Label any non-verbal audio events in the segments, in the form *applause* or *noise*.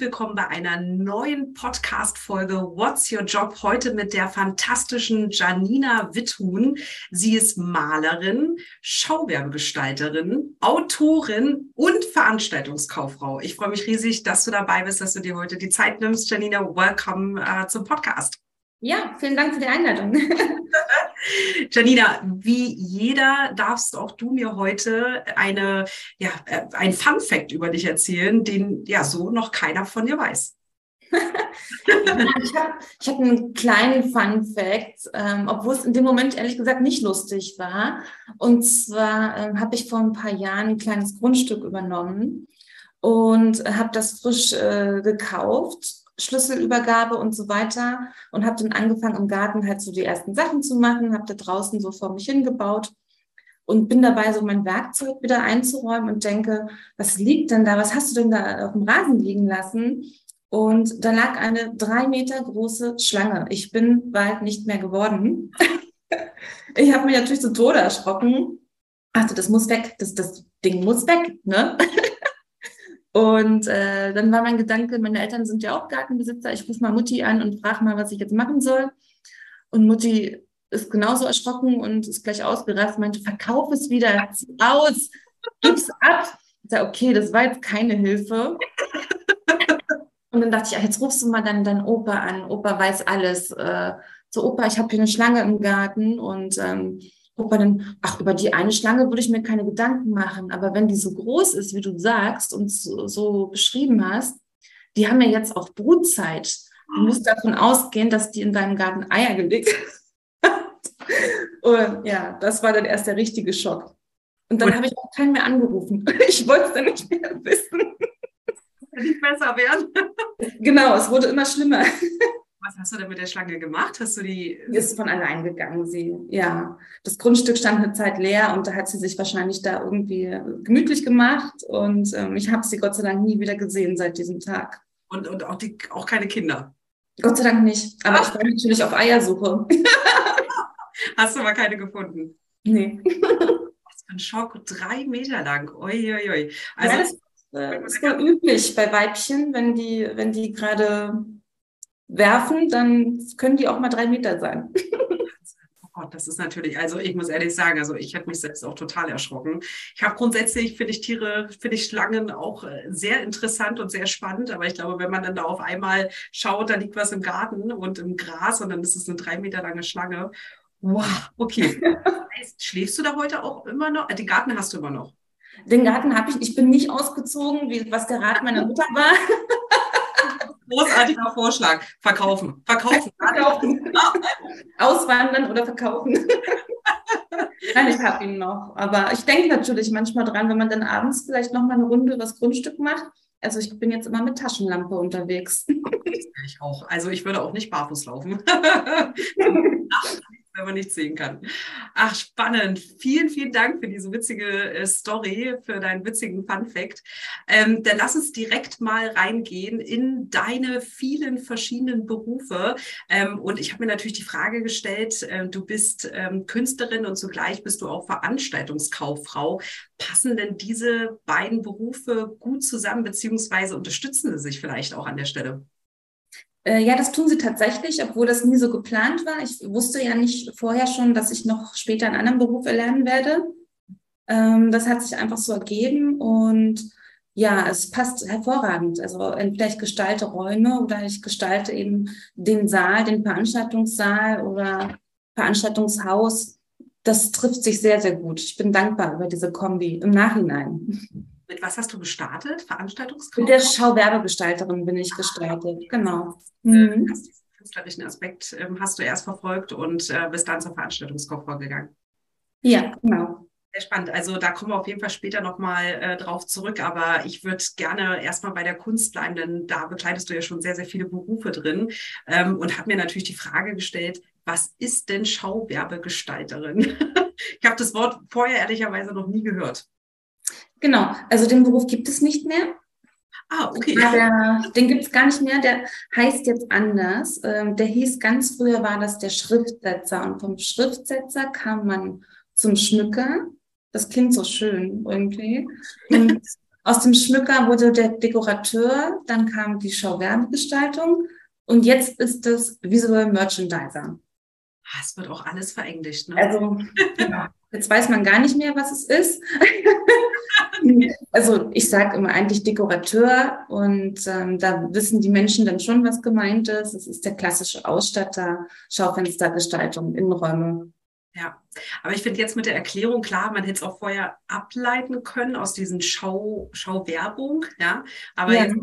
willkommen bei einer neuen Podcast-Folge What's Your Job? Heute mit der fantastischen Janina Witthuhn. Sie ist Malerin, Schauwerbegestalterin, Autorin und Veranstaltungskauffrau. Ich freue mich riesig, dass du dabei bist, dass du dir heute die Zeit nimmst. Janina, welcome uh, zum Podcast. Ja, vielen Dank für die Einladung. *laughs* Janina, wie jeder darfst auch du mir heute eine, ja, äh, ein Fun Fact über dich erzählen, den ja so noch keiner von dir weiß. ich habe hab einen kleinen Fun Fact, ähm, obwohl es in dem Moment ehrlich gesagt nicht lustig war. Und zwar ähm, habe ich vor ein paar Jahren ein kleines Grundstück übernommen und habe das frisch äh, gekauft Schlüsselübergabe und so weiter und habe dann angefangen im Garten halt so die ersten Sachen zu machen, habe da draußen so vor mich hingebaut und bin dabei so mein Werkzeug wieder einzuräumen und denke, was liegt denn da, was hast du denn da auf dem Rasen liegen lassen? Und da lag eine drei Meter große Schlange. Ich bin bald nicht mehr geworden. *laughs* ich habe mich natürlich zu Tode erschrocken. Ach, das muss weg, das, das Ding muss weg, ne? Und äh, dann war mein Gedanke, meine Eltern sind ja auch Gartenbesitzer, ich rufe mal Mutti an und frage mal, was ich jetzt machen soll. Und Mutti ist genauso erschrocken und ist gleich ausgerastet, meinte, verkauf es wieder, aus, gib's ab. Ich sage, okay, das war jetzt keine Hilfe. Und dann dachte ich, ach, jetzt rufst du mal dann deinen Opa an. Opa weiß alles. Äh, so, Opa, ich habe hier eine Schlange im Garten und ähm, Opa dann, ach, über die eine Schlange würde ich mir keine Gedanken machen. Aber wenn die so groß ist, wie du sagst und so, so beschrieben hast, die haben ja jetzt auch Brutzeit. Du musst davon ausgehen, dass die in deinem Garten Eier gelegt hat. *laughs* Und ja, das war dann erst der richtige Schock. Und dann habe ich auch keinen mehr angerufen. *laughs* Ich wollte es dann nicht mehr wissen. Nicht besser werden. Genau, es wurde immer schlimmer. Was hast du denn mit der Schlange gemacht? Hast du die? Ist von allein gegangen, sie. Ja, das Grundstück stand eine Zeit leer und da hat sie sich wahrscheinlich da irgendwie gemütlich gemacht und ähm, ich habe sie Gott sei Dank nie wieder gesehen seit diesem Tag. Und, und auch, die, auch keine Kinder? Gott sei Dank nicht. Aber Ach. ich war natürlich auf Eiersuche. *laughs* Hast du aber keine gefunden? Nee. Was für ein Schock, drei Meter lang. Uiuiui. Also, ja, das, äh, ist wohl üblich bei Weibchen, wenn die, wenn die gerade werfen, dann können die auch mal drei Meter sein. *laughs* Oh Gott, das ist natürlich, also ich muss ehrlich sagen, also ich hätte mich selbst auch total erschrocken. Ich habe grundsätzlich, finde ich Tiere, finde ich Schlangen auch äh, sehr interessant und sehr spannend, aber ich glaube, wenn man dann da auf einmal schaut, da liegt was im Garten und im Gras und dann ist es eine drei Meter lange Schlange. Wow, okay. *laughs* Schläfst du da heute auch immer noch? Den Garten hast du immer noch. Den Garten habe ich, ich bin nicht ausgezogen, wie, was der Rat meiner Mutter war. *laughs* Großartiger Vorschlag. Verkaufen. Verkaufen. verkaufen. *laughs* Auswandern oder verkaufen. *laughs* Nein, ich habe ihn noch. Aber ich denke natürlich manchmal dran, wenn man dann abends vielleicht noch mal eine Runde das Grundstück macht. Also ich bin jetzt immer mit Taschenlampe unterwegs. Ich auch. Also ich würde auch nicht barfuß laufen. *laughs* wenn man nicht sehen kann. Ach, spannend. Vielen, vielen Dank für diese witzige äh, Story, für deinen witzigen Fun Fact. Ähm, dann lass uns direkt mal reingehen in deine vielen verschiedenen Berufe. Ähm, und ich habe mir natürlich die Frage gestellt, äh, du bist ähm, Künstlerin und zugleich bist du auch Veranstaltungskauffrau. Passen denn diese beiden Berufe gut zusammen, beziehungsweise unterstützen sie sich vielleicht auch an der Stelle? Äh, ja, das tun sie tatsächlich, obwohl das nie so geplant war. Ich wusste ja nicht vorher schon, dass ich noch später einen anderen Beruf erlernen werde. Ähm, das hat sich einfach so ergeben und ja, es passt hervorragend. Also entweder ich gestalte Räume oder ich gestalte eben den Saal, den Veranstaltungssaal oder Veranstaltungshaus. Das trifft sich sehr, sehr gut. Ich bin dankbar über diese Kombi im Nachhinein. Mit was hast du gestartet? Veranstaltungskauf? Mit der Schauwerbegestalterin bin ich gestartet, genau. Mhm. Hast diesen künstlerischen Aspekt ähm, hast du erst verfolgt und äh, bist dann zur Veranstaltungskauffrau gegangen. Ja, genau. Sehr spannend. Also da kommen wir auf jeden Fall später nochmal äh, drauf zurück. Aber ich würde gerne erstmal bei der Kunst bleiben, denn da bekleidest du ja schon sehr, sehr viele Berufe drin ähm, und habe mir natürlich die Frage gestellt, was ist denn Schauwerbegestalterin? *laughs* ich habe das Wort vorher ehrlicherweise noch nie gehört. Genau, also den Beruf gibt es nicht mehr. Ah, okay. Der, den gibt es gar nicht mehr, der heißt jetzt anders. Ähm, der hieß ganz früher war das der Schriftsetzer und vom Schriftsetzer kam man zum Schmücker. Das klingt so schön irgendwie. Und *laughs* Aus dem Schmücker wurde der Dekorateur, dann kam die Schauwerbegestaltung und jetzt ist das Visual Merchandiser. Ah, es wird auch alles verenglischt, ne? Also, ja, *laughs* jetzt weiß man gar nicht mehr, was es ist. *laughs* *laughs* also, ich sage immer eigentlich Dekorateur und ähm, da wissen die Menschen dann schon, was gemeint ist. Es ist der klassische Ausstatter, Schaufenstergestaltung, Innenräume. Ja, aber ich finde jetzt mit der Erklärung klar, man hätte es auch vorher ableiten können aus diesen Schau, Schauwerbung, ja. Aber ja. jetzt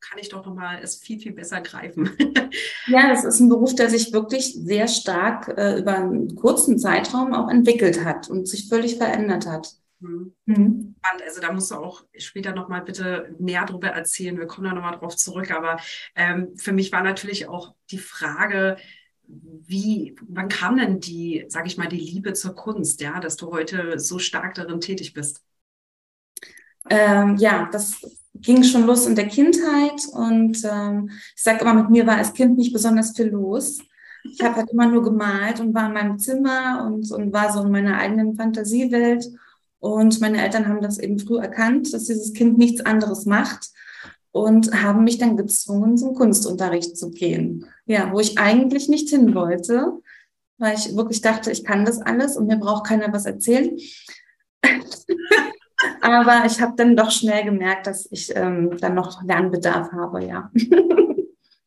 kann ich doch nochmal es viel, viel besser greifen. *laughs* ja, das ist ein Beruf, der sich wirklich sehr stark äh, über einen kurzen Zeitraum auch entwickelt hat und sich völlig verändert hat. Mhm. Mhm. Also da musst du auch später nochmal bitte mehr darüber erzählen. Wir kommen da nochmal drauf zurück. Aber ähm, für mich war natürlich auch die Frage, wie, wann kam denn die, sage ich mal, die Liebe zur Kunst, ja, dass du heute so stark darin tätig bist? Ähm, ja, das ging schon los in der Kindheit und ähm, ich sage immer, mit mir war als Kind nicht besonders viel los. Ich habe halt immer nur gemalt und war in meinem Zimmer und, und war so in meiner eigenen Fantasiewelt. Und meine Eltern haben das eben früh erkannt, dass dieses Kind nichts anderes macht und haben mich dann gezwungen, zum Kunstunterricht zu gehen. Ja, wo ich eigentlich nicht hin wollte, weil ich wirklich dachte, ich kann das alles und mir braucht keiner was erzählen. *laughs* Aber ich habe dann doch schnell gemerkt, dass ich ähm, dann noch Lernbedarf habe, ja. *laughs*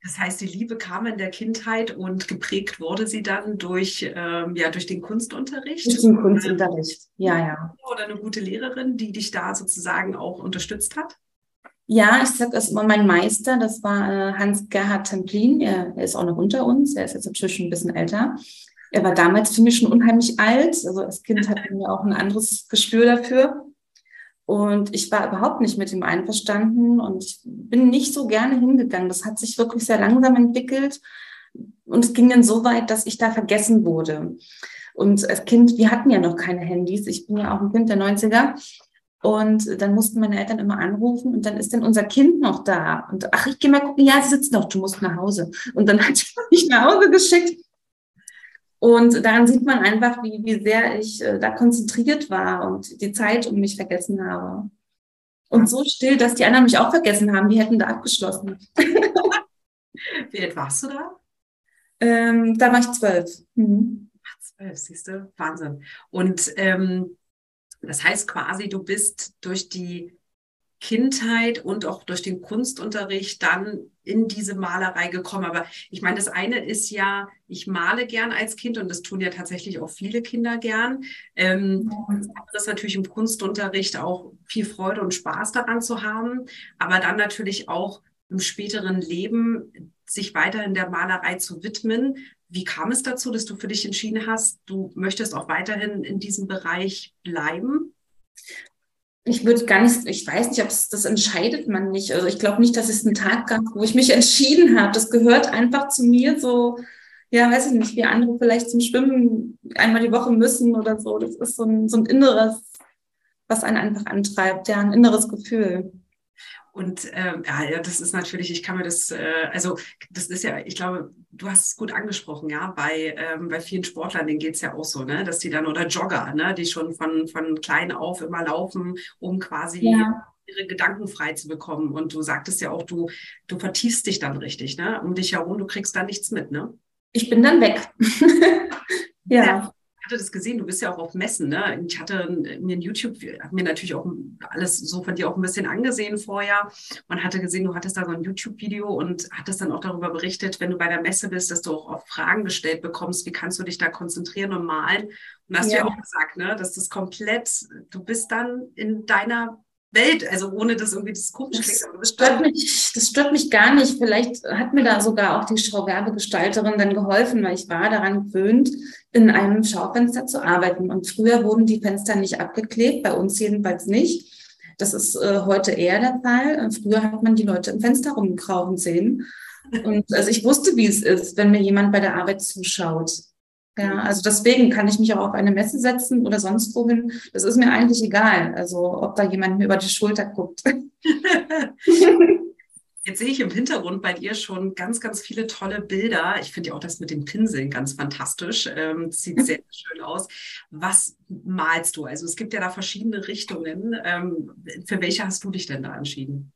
Das heißt, die Liebe kam in der Kindheit und geprägt wurde sie dann durch, ähm, ja, durch den Kunstunterricht? Durch den Kunstunterricht, ja, ja. Oder eine gute Lehrerin, die dich da sozusagen auch unterstützt hat? Ja, ich sage es immer, mein Meister, das war äh, Hans-Gerhard Templin. Er, er, ist auch noch unter uns. Er ist jetzt natürlich schon ein bisschen älter. Er war damals für mich schon unheimlich alt. Also als Kind hatten wir auch ein anderes Gespür dafür. Und ich war überhaupt nicht mit ihm einverstanden und ich bin nicht so gerne hingegangen. Das hat sich wirklich sehr langsam entwickelt. Und es ging dann so weit, dass ich da vergessen wurde. Und als Kind, wir hatten ja noch keine Handys. Ich bin ja auch ein Kind der 90er. Und dann mussten meine Eltern immer anrufen und dann ist dann unser Kind noch da. Und ach, ich gehe mal gucken, ja, sie sitzt noch, du musst nach Hause. Und dann hat sie mich nach Hause geschickt. Und daran sieht man einfach, wie, wie sehr ich äh, da konzentriert war und die Zeit um mich vergessen habe. Und so still, dass die anderen mich auch vergessen haben, die hätten da abgeschlossen. *laughs* wie alt warst du da? Ähm, da war ich zwölf. Mhm. Ach, zwölf, siehst du? Wahnsinn. Und ähm, das heißt quasi, du bist durch die Kindheit und auch durch den Kunstunterricht dann in diese Malerei gekommen. Aber ich meine, das eine ist ja, ich male gern als Kind und das tun ja tatsächlich auch viele Kinder gern. Ähm, das ist natürlich im Kunstunterricht auch viel Freude und Spaß daran zu haben, aber dann natürlich auch im späteren Leben sich weiterhin der Malerei zu widmen. Wie kam es dazu, dass du für dich entschieden hast, du möchtest auch weiterhin in diesem Bereich bleiben? Ich würde gar nicht, ich weiß nicht, ob es das entscheidet man nicht. Also ich glaube nicht, dass es einen Tag gab, wo ich mich *laughs* entschieden habe. Das gehört einfach zu mir so, ja, weiß ich nicht, wie andere vielleicht zum Schwimmen einmal die Woche müssen oder so. Das ist so ein, so ein inneres, was einen einfach antreibt, ja, ein inneres Gefühl. Und ähm, ja, das ist natürlich, ich kann mir das, äh, also das ist ja, ich glaube, du hast es gut angesprochen, ja, bei, ähm, bei vielen Sportlern, denen geht es ja auch so, ne, dass die dann, oder Jogger, ne, die schon von, von klein auf immer laufen, um quasi ja. ihre Gedanken frei zu bekommen. Und du sagtest ja auch, du, du vertiefst dich dann richtig, ne, um dich herum, du kriegst da nichts mit, ne? Ich bin dann weg. *laughs* ja hatte das gesehen, du bist ja auch auf Messen, ne? Ich hatte mir ein YouTube, habe mir natürlich auch alles so von dir auch ein bisschen angesehen vorher und hatte gesehen, du hattest da so ein YouTube-Video und hattest dann auch darüber berichtet, wenn du bei der Messe bist, dass du auch oft Fragen gestellt bekommst, wie kannst du dich da konzentrieren und malen? Und hast ja. du ja auch gesagt, ne, dass das komplett, du bist dann in deiner Welt, also ohne dass irgendwie das komisch klingt. Das stört, mich, das stört mich gar nicht. Vielleicht hat mir da sogar auch die Schauwerbegestalterin dann geholfen, weil ich war daran gewöhnt, in einem Schaufenster zu arbeiten. Und früher wurden die Fenster nicht abgeklebt, bei uns jedenfalls nicht. Das ist äh, heute eher der Fall. Früher hat man die Leute im Fenster rumkrauchen sehen. Und also ich wusste, wie es ist, wenn mir jemand bei der Arbeit zuschaut. Ja, also deswegen kann ich mich auch auf eine Messe setzen oder sonst wohin. Das ist mir eigentlich egal. Also ob da jemand mir über die Schulter guckt. *laughs* Jetzt sehe ich im Hintergrund bei dir schon ganz, ganz viele tolle Bilder. Ich finde ja auch das mit den Pinseln ganz fantastisch. Ähm, sieht sehr, sehr *laughs* schön aus. Was malst du? Also es gibt ja da verschiedene Richtungen. Ähm, für welche hast du dich denn da entschieden?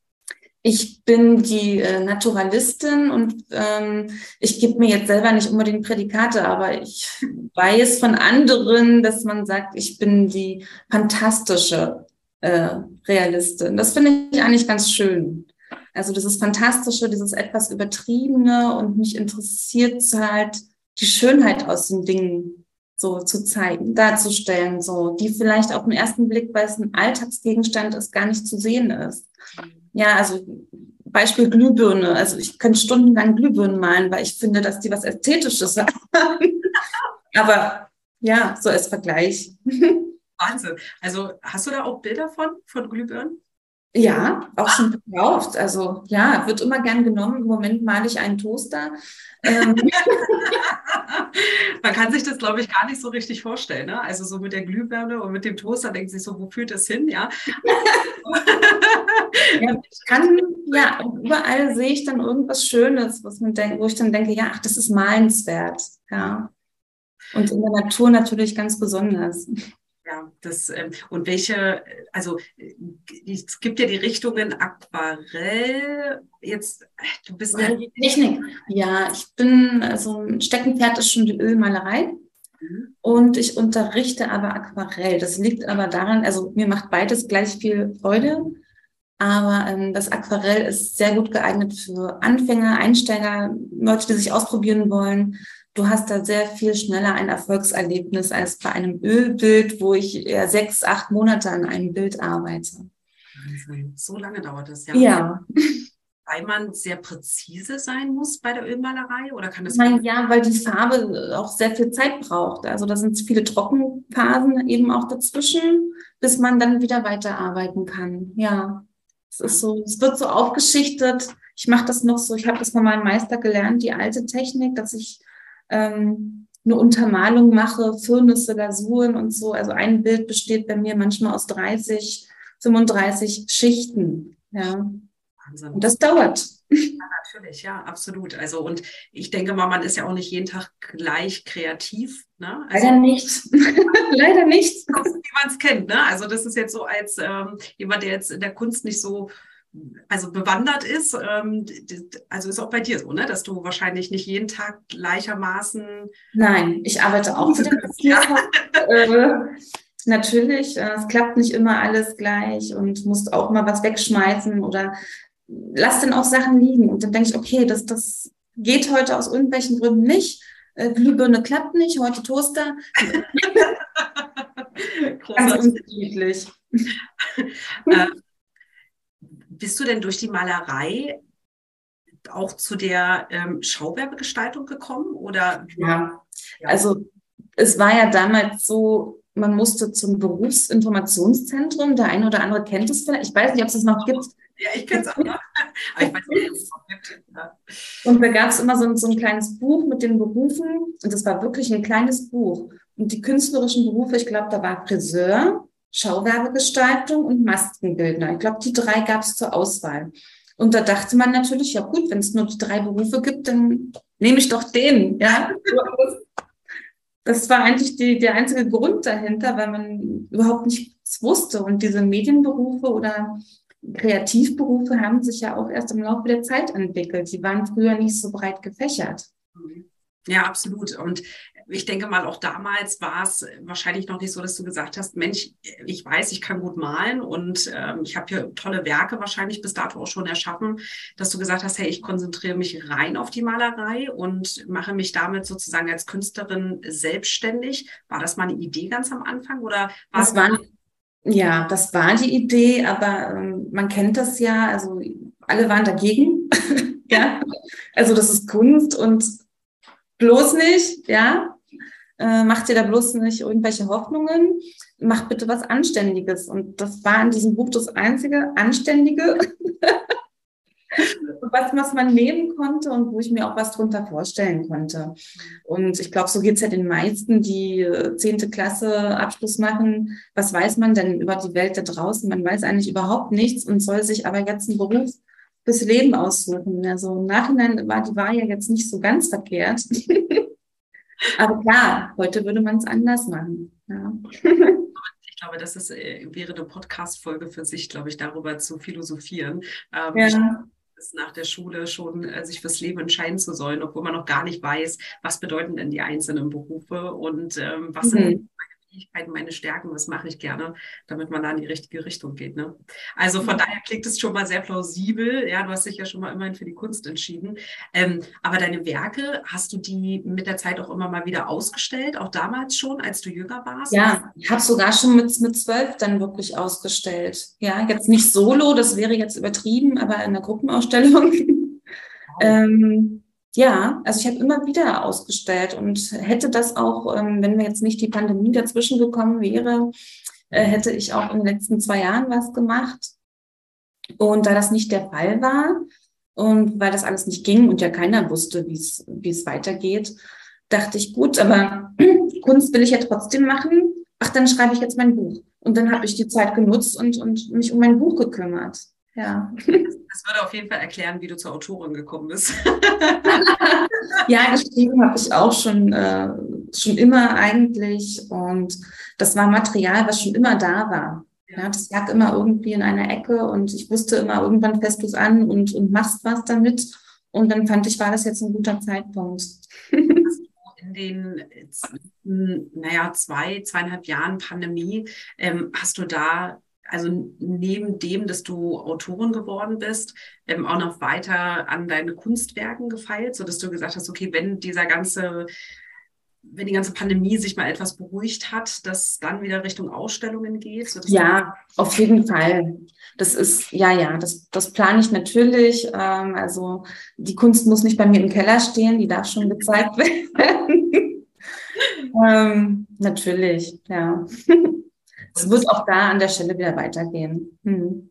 Ich bin die äh, Naturalistin und ähm, ich gebe mir jetzt selber nicht unbedingt Prädikate, aber ich weiß von anderen, dass man sagt, ich bin die fantastische äh, Realistin. Das finde ich eigentlich ganz schön. Also dieses Fantastische, dieses etwas Übertriebene und mich interessiert halt die Schönheit aus den Dingen so zu zeigen, darzustellen, so, die vielleicht auf den ersten Blick, weil es ein Alltagsgegenstand ist, gar nicht zu sehen ist. Ja, also Beispiel Glühbirne. Also ich könnte stundenlang Glühbirnen malen, weil ich finde, dass die was Ästhetisches *laughs* haben. Aber ja, so als Vergleich. *laughs* Wahnsinn. Also hast du da auch Bilder von, von Glühbirnen? Ja, auch schon verkauft. Also ja, wird immer gern genommen. Im Moment male ich einen Toaster. Ähm. *laughs* Man kann sich das, glaube ich, gar nicht so richtig vorstellen. Ne? Also so mit der Glühbirne und mit dem Toaster denkt sich so, wo führt das hin? Ja. *laughs* ja, ich kann, ja, überall sehe ich dann irgendwas Schönes, was man denkt, wo ich dann denke, ja, ach, das ist malenswert. Ja. Und in der Natur natürlich ganz besonders. Ja, das, ähm, und welche, also es gibt ja die Richtungen Aquarell, jetzt, du bist ja. Technik. Ja, ich bin, also ein Steckenpferd ist schon die Ölmalerei. Mhm. Und ich unterrichte aber Aquarell. Das liegt aber daran, also mir macht beides gleich viel Freude. Aber ähm, das Aquarell ist sehr gut geeignet für Anfänger, Einsteiger, Leute, die sich ausprobieren wollen du hast da sehr viel schneller ein Erfolgserlebnis als bei einem Ölbild, wo ich eher sechs, acht Monate an einem Bild arbeite. So lange dauert das, ja. Ja. Weil man sehr präzise sein muss bei der Ölmalerei oder kann das? Nein, ja, weil die Farbe auch sehr viel Zeit braucht. Also da sind viele Trockenphasen eben auch dazwischen, bis man dann wieder weiterarbeiten kann. Ja, es ist so, es wird so aufgeschichtet. Ich mache das noch so, ich habe das von meinem Meister gelernt, die alte Technik, dass ich ähm, eine Untermalung mache, Firnisse, Lasuren und so. Also ein Bild besteht bei mir manchmal aus 30, 35 Schichten. Ja. Wahnsinn. Und das dauert. Ja, natürlich, ja, absolut. Also und ich denke mal, man ist ja auch nicht jeden Tag gleich kreativ. Ne? Also, Leider nicht. *laughs* Leider nicht. Wie man es kennt. Ne? Also das ist jetzt so als ähm, jemand, der jetzt in der Kunst nicht so also bewandert ist. Ähm, also ist auch bei dir so, ne? dass du wahrscheinlich nicht jeden Tag gleichermaßen. Nein, ich arbeite auch für den ja. äh, Natürlich, äh, es klappt nicht immer alles gleich und musst auch mal was wegschmeißen oder lass dann auch Sachen liegen. Und dann denke ich, okay, das, das geht heute aus irgendwelchen Gründen nicht. Äh, Glühbirne klappt nicht, heute Toaster. *laughs* Ganz unterschiedlich. *laughs* *laughs* äh, bist du denn durch die Malerei auch zu der ähm, Schauwerbegestaltung gekommen? Oder? Ja. also es war ja damals so, man musste zum Berufsinformationszentrum. Der eine oder andere kennt es vielleicht. Ich weiß nicht, ob es das noch gibt. Ja, ich kenne es auch noch. Aber ich weiß nicht, ob es noch gibt. Ja. Und da gab es immer so ein, so ein kleines Buch mit den Berufen. Und das war wirklich ein kleines Buch. Und die künstlerischen Berufe, ich glaube, da war Friseur, Schauwerbegestaltung und Maskenbildner. Ich glaube, die drei gab es zur Auswahl. Und da dachte man natürlich, ja gut, wenn es nur die drei Berufe gibt, dann nehme ich doch den. Ja, das war eigentlich die, der einzige Grund dahinter, weil man überhaupt nichts wusste. Und diese Medienberufe oder Kreativberufe haben sich ja auch erst im Laufe der Zeit entwickelt. Die waren früher nicht so breit gefächert. Ja, absolut. Und ich denke mal, auch damals war es wahrscheinlich noch nicht so, dass du gesagt hast, Mensch, ich weiß, ich kann gut malen und ähm, ich habe hier tolle Werke wahrscheinlich bis dato auch schon erschaffen, dass du gesagt hast, hey, ich konzentriere mich rein auf die Malerei und mache mich damit sozusagen als Künstlerin selbstständig. War das mal eine Idee ganz am Anfang oder war das war, ja, das war die Idee, aber ähm, man kennt das ja, also alle waren dagegen. *laughs* ja, also das ist Kunst und bloß nicht, ja äh, macht dir da bloß nicht irgendwelche Hoffnungen, mach bitte was Anständiges. Und das war in diesem Buch das einzige Anständige, *laughs* was, was man nehmen konnte und wo ich mir auch was drunter vorstellen konnte. Und ich glaube, so geht es ja den meisten, die äh, zehnte Klasse Abschluss machen. Was weiß man denn über die Welt da draußen? Man weiß eigentlich überhaupt nichts und soll sich aber jetzt einen Beruf fürs Leben aussuchen. Also im Nachhinein war die Wahl ja jetzt nicht so ganz verkehrt. *laughs* Aber klar, heute würde man es anders machen. Ja. Ich glaube, das ist, äh, wäre eine Podcast-Folge für sich, glaube ich, darüber zu philosophieren. Ähm, ja nach der Schule schon äh, sich fürs Leben entscheiden zu sollen, obwohl man noch gar nicht weiß, was bedeuten denn die einzelnen Berufe und ähm, was mhm. sind Fähigkeiten, meine Stärken, was mache ich gerne, damit man da in die richtige Richtung geht. Ne? Also von daher klingt es schon mal sehr plausibel. Ja, du hast dich ja schon mal immerhin für die Kunst entschieden. Ähm, aber deine Werke, hast du die mit der Zeit auch immer mal wieder ausgestellt, auch damals schon, als du jünger warst? Ja, ich habe sogar schon mit, mit zwölf dann wirklich ausgestellt. Ja, jetzt nicht solo, das wäre jetzt übertrieben, aber in einer Gruppenausstellung. Wow. *laughs* ähm, ja, also ich habe immer wieder ausgestellt und hätte das auch, ähm, wenn mir jetzt nicht die Pandemie dazwischen gekommen wäre, äh, hätte ich auch in den letzten zwei Jahren was gemacht. Und da das nicht der Fall war und weil das alles nicht ging und ja keiner wusste, wie es weitergeht, dachte ich, gut, aber *clears throat* Kunst will ich ja trotzdem machen. Ach, dann schreibe ich jetzt mein Buch. Und dann habe ich die Zeit genutzt und, und mich um mein Buch gekümmert. Ja. Das würde auf jeden Fall erklären, wie du zur Autorin gekommen bist. *laughs* ja, geschrieben habe ich auch schon, äh, schon immer eigentlich. Und das war Material, was schon immer da war. Ja, das lag immer irgendwie in einer Ecke und ich wusste immer, irgendwann fährst du es an und, und machst was damit. Und dann fand ich, war das jetzt ein guter Zeitpunkt. in den, naja, zwei, zweieinhalb Jahren Pandemie, ähm, hast du da also neben dem, dass du Autorin geworden bist, ähm, auch noch weiter an deine Kunstwerken gefeilt, sodass du gesagt hast, okay, wenn dieser ganze, wenn die ganze Pandemie sich mal etwas beruhigt hat, dass dann wieder Richtung Ausstellungen geht? Ja, auf jeden Fall. Das ist, ja, ja, das, das plane ich natürlich. Ähm, also die Kunst muss nicht bei mir im Keller stehen, die darf schon gezeigt *laughs* werden. *laughs* ähm, natürlich, ja. *laughs* Es wird auch da an der Stelle wieder weitergehen. Hm.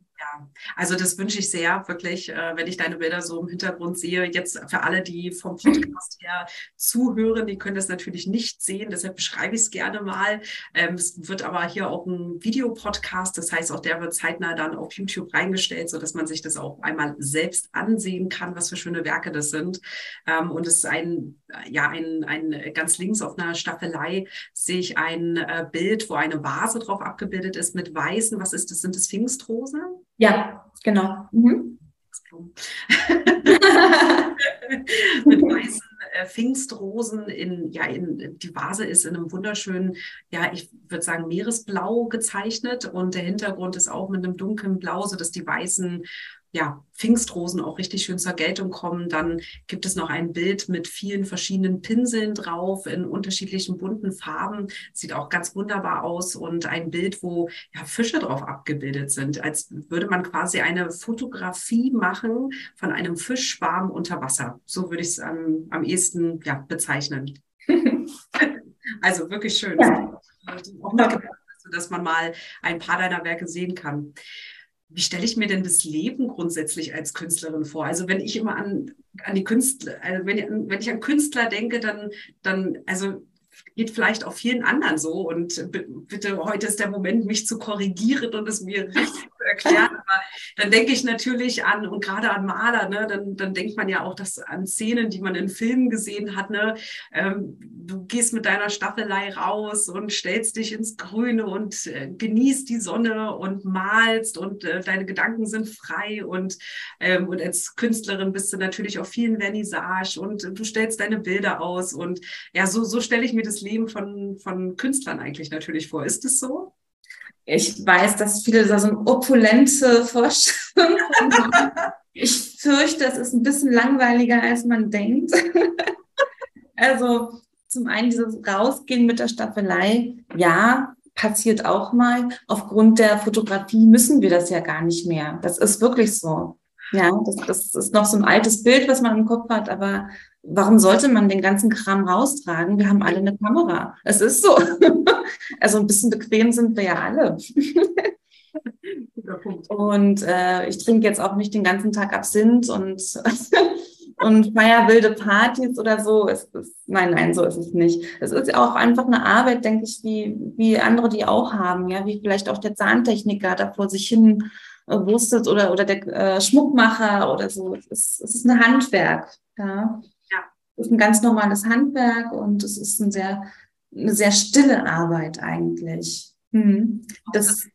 Also das wünsche ich sehr, wirklich, äh, wenn ich deine Bilder so im Hintergrund sehe. Jetzt für alle, die vom Podcast her zuhören, die können das natürlich nicht sehen, deshalb beschreibe ich es gerne mal. Ähm, es wird aber hier auch ein Videopodcast, das heißt, auch der wird zeitnah dann auf YouTube reingestellt, sodass man sich das auch einmal selbst ansehen kann, was für schöne Werke das sind. Ähm, und es ist ein, ja, ein, ein ganz links auf einer Staffelei sehe ich ein äh, Bild, wo eine Vase drauf abgebildet ist mit weißen, was ist das? Sind das Pfingstrosen? Ja, genau. Mhm. mit weißen äh, Pfingstrosen in, ja, in, die Vase ist in einem wunderschönen, ja, ich würde sagen, Meeresblau gezeichnet und der Hintergrund ist auch mit einem dunklen Blau, sodass die weißen ja, Pfingstrosen auch richtig schön zur Geltung kommen. Dann gibt es noch ein Bild mit vielen verschiedenen Pinseln drauf in unterschiedlichen bunten Farben. Sieht auch ganz wunderbar aus und ein Bild, wo ja, Fische drauf abgebildet sind, als würde man quasi eine Fotografie machen von einem Fischschwarm unter Wasser. So würde ich es am, am ehesten ja, bezeichnen. *laughs* also wirklich schön. Ja. Auch mal, dass man mal ein paar deiner Werke sehen kann wie stelle ich mir denn das Leben grundsätzlich als Künstlerin vor? Also wenn ich immer an, an die Künstler, also wenn, wenn ich an Künstler denke, dann, dann, also geht vielleicht auch vielen anderen so. Und bitte, heute ist der Moment, mich zu korrigieren und es mir richtig *laughs* erklären. Aber dann denke ich natürlich an, und gerade an Maler, ne, dann, dann denkt man ja auch dass an Szenen, die man in Filmen gesehen hat. Ne? Ähm, du gehst mit deiner Staffelei raus und stellst dich ins Grüne und äh, genießt die Sonne und malst und äh, deine Gedanken sind frei. Und, ähm, und als Künstlerin bist du natürlich auf vielen Vernissage und du stellst deine Bilder aus. Und ja, so, so stelle ich mir das Leben von, von Künstlern eigentlich natürlich vor. Ist es so? Ich weiß, dass viele da so eine opulente Vorstellung haben. *laughs* Ich fürchte, es ist ein bisschen langweiliger, als man denkt. *laughs* Also zum einen dieses Rausgehen mit der Staffelei, ja, passiert auch mal. Aufgrund der Fotografie müssen wir das ja gar nicht mehr. Das ist wirklich so. Ja, das, das ist noch so ein altes Bild, was man im Kopf hat, aber warum sollte man den ganzen Kram raustragen? Wir haben alle eine Kamera. Es ist so. *laughs* Also ein bisschen bequem sind wir ja alle. Und äh, ich trinke jetzt auch nicht den ganzen Tag Absinth und *laughs* und feier wilde Partys oder so. Es ist, nein, nein, so ist es nicht. Es ist auch einfach eine Arbeit, denke ich, wie, wie andere die auch haben, ja, wie vielleicht auch der Zahntechniker da vor sich hin äh, wurstet oder, oder der äh, Schmuckmacher oder so. Es ist, es ist ein Handwerk, ja. Ja. Es ist ein ganz normales Handwerk und es ist ein sehr, eine sehr stille Arbeit eigentlich. Hm. Das,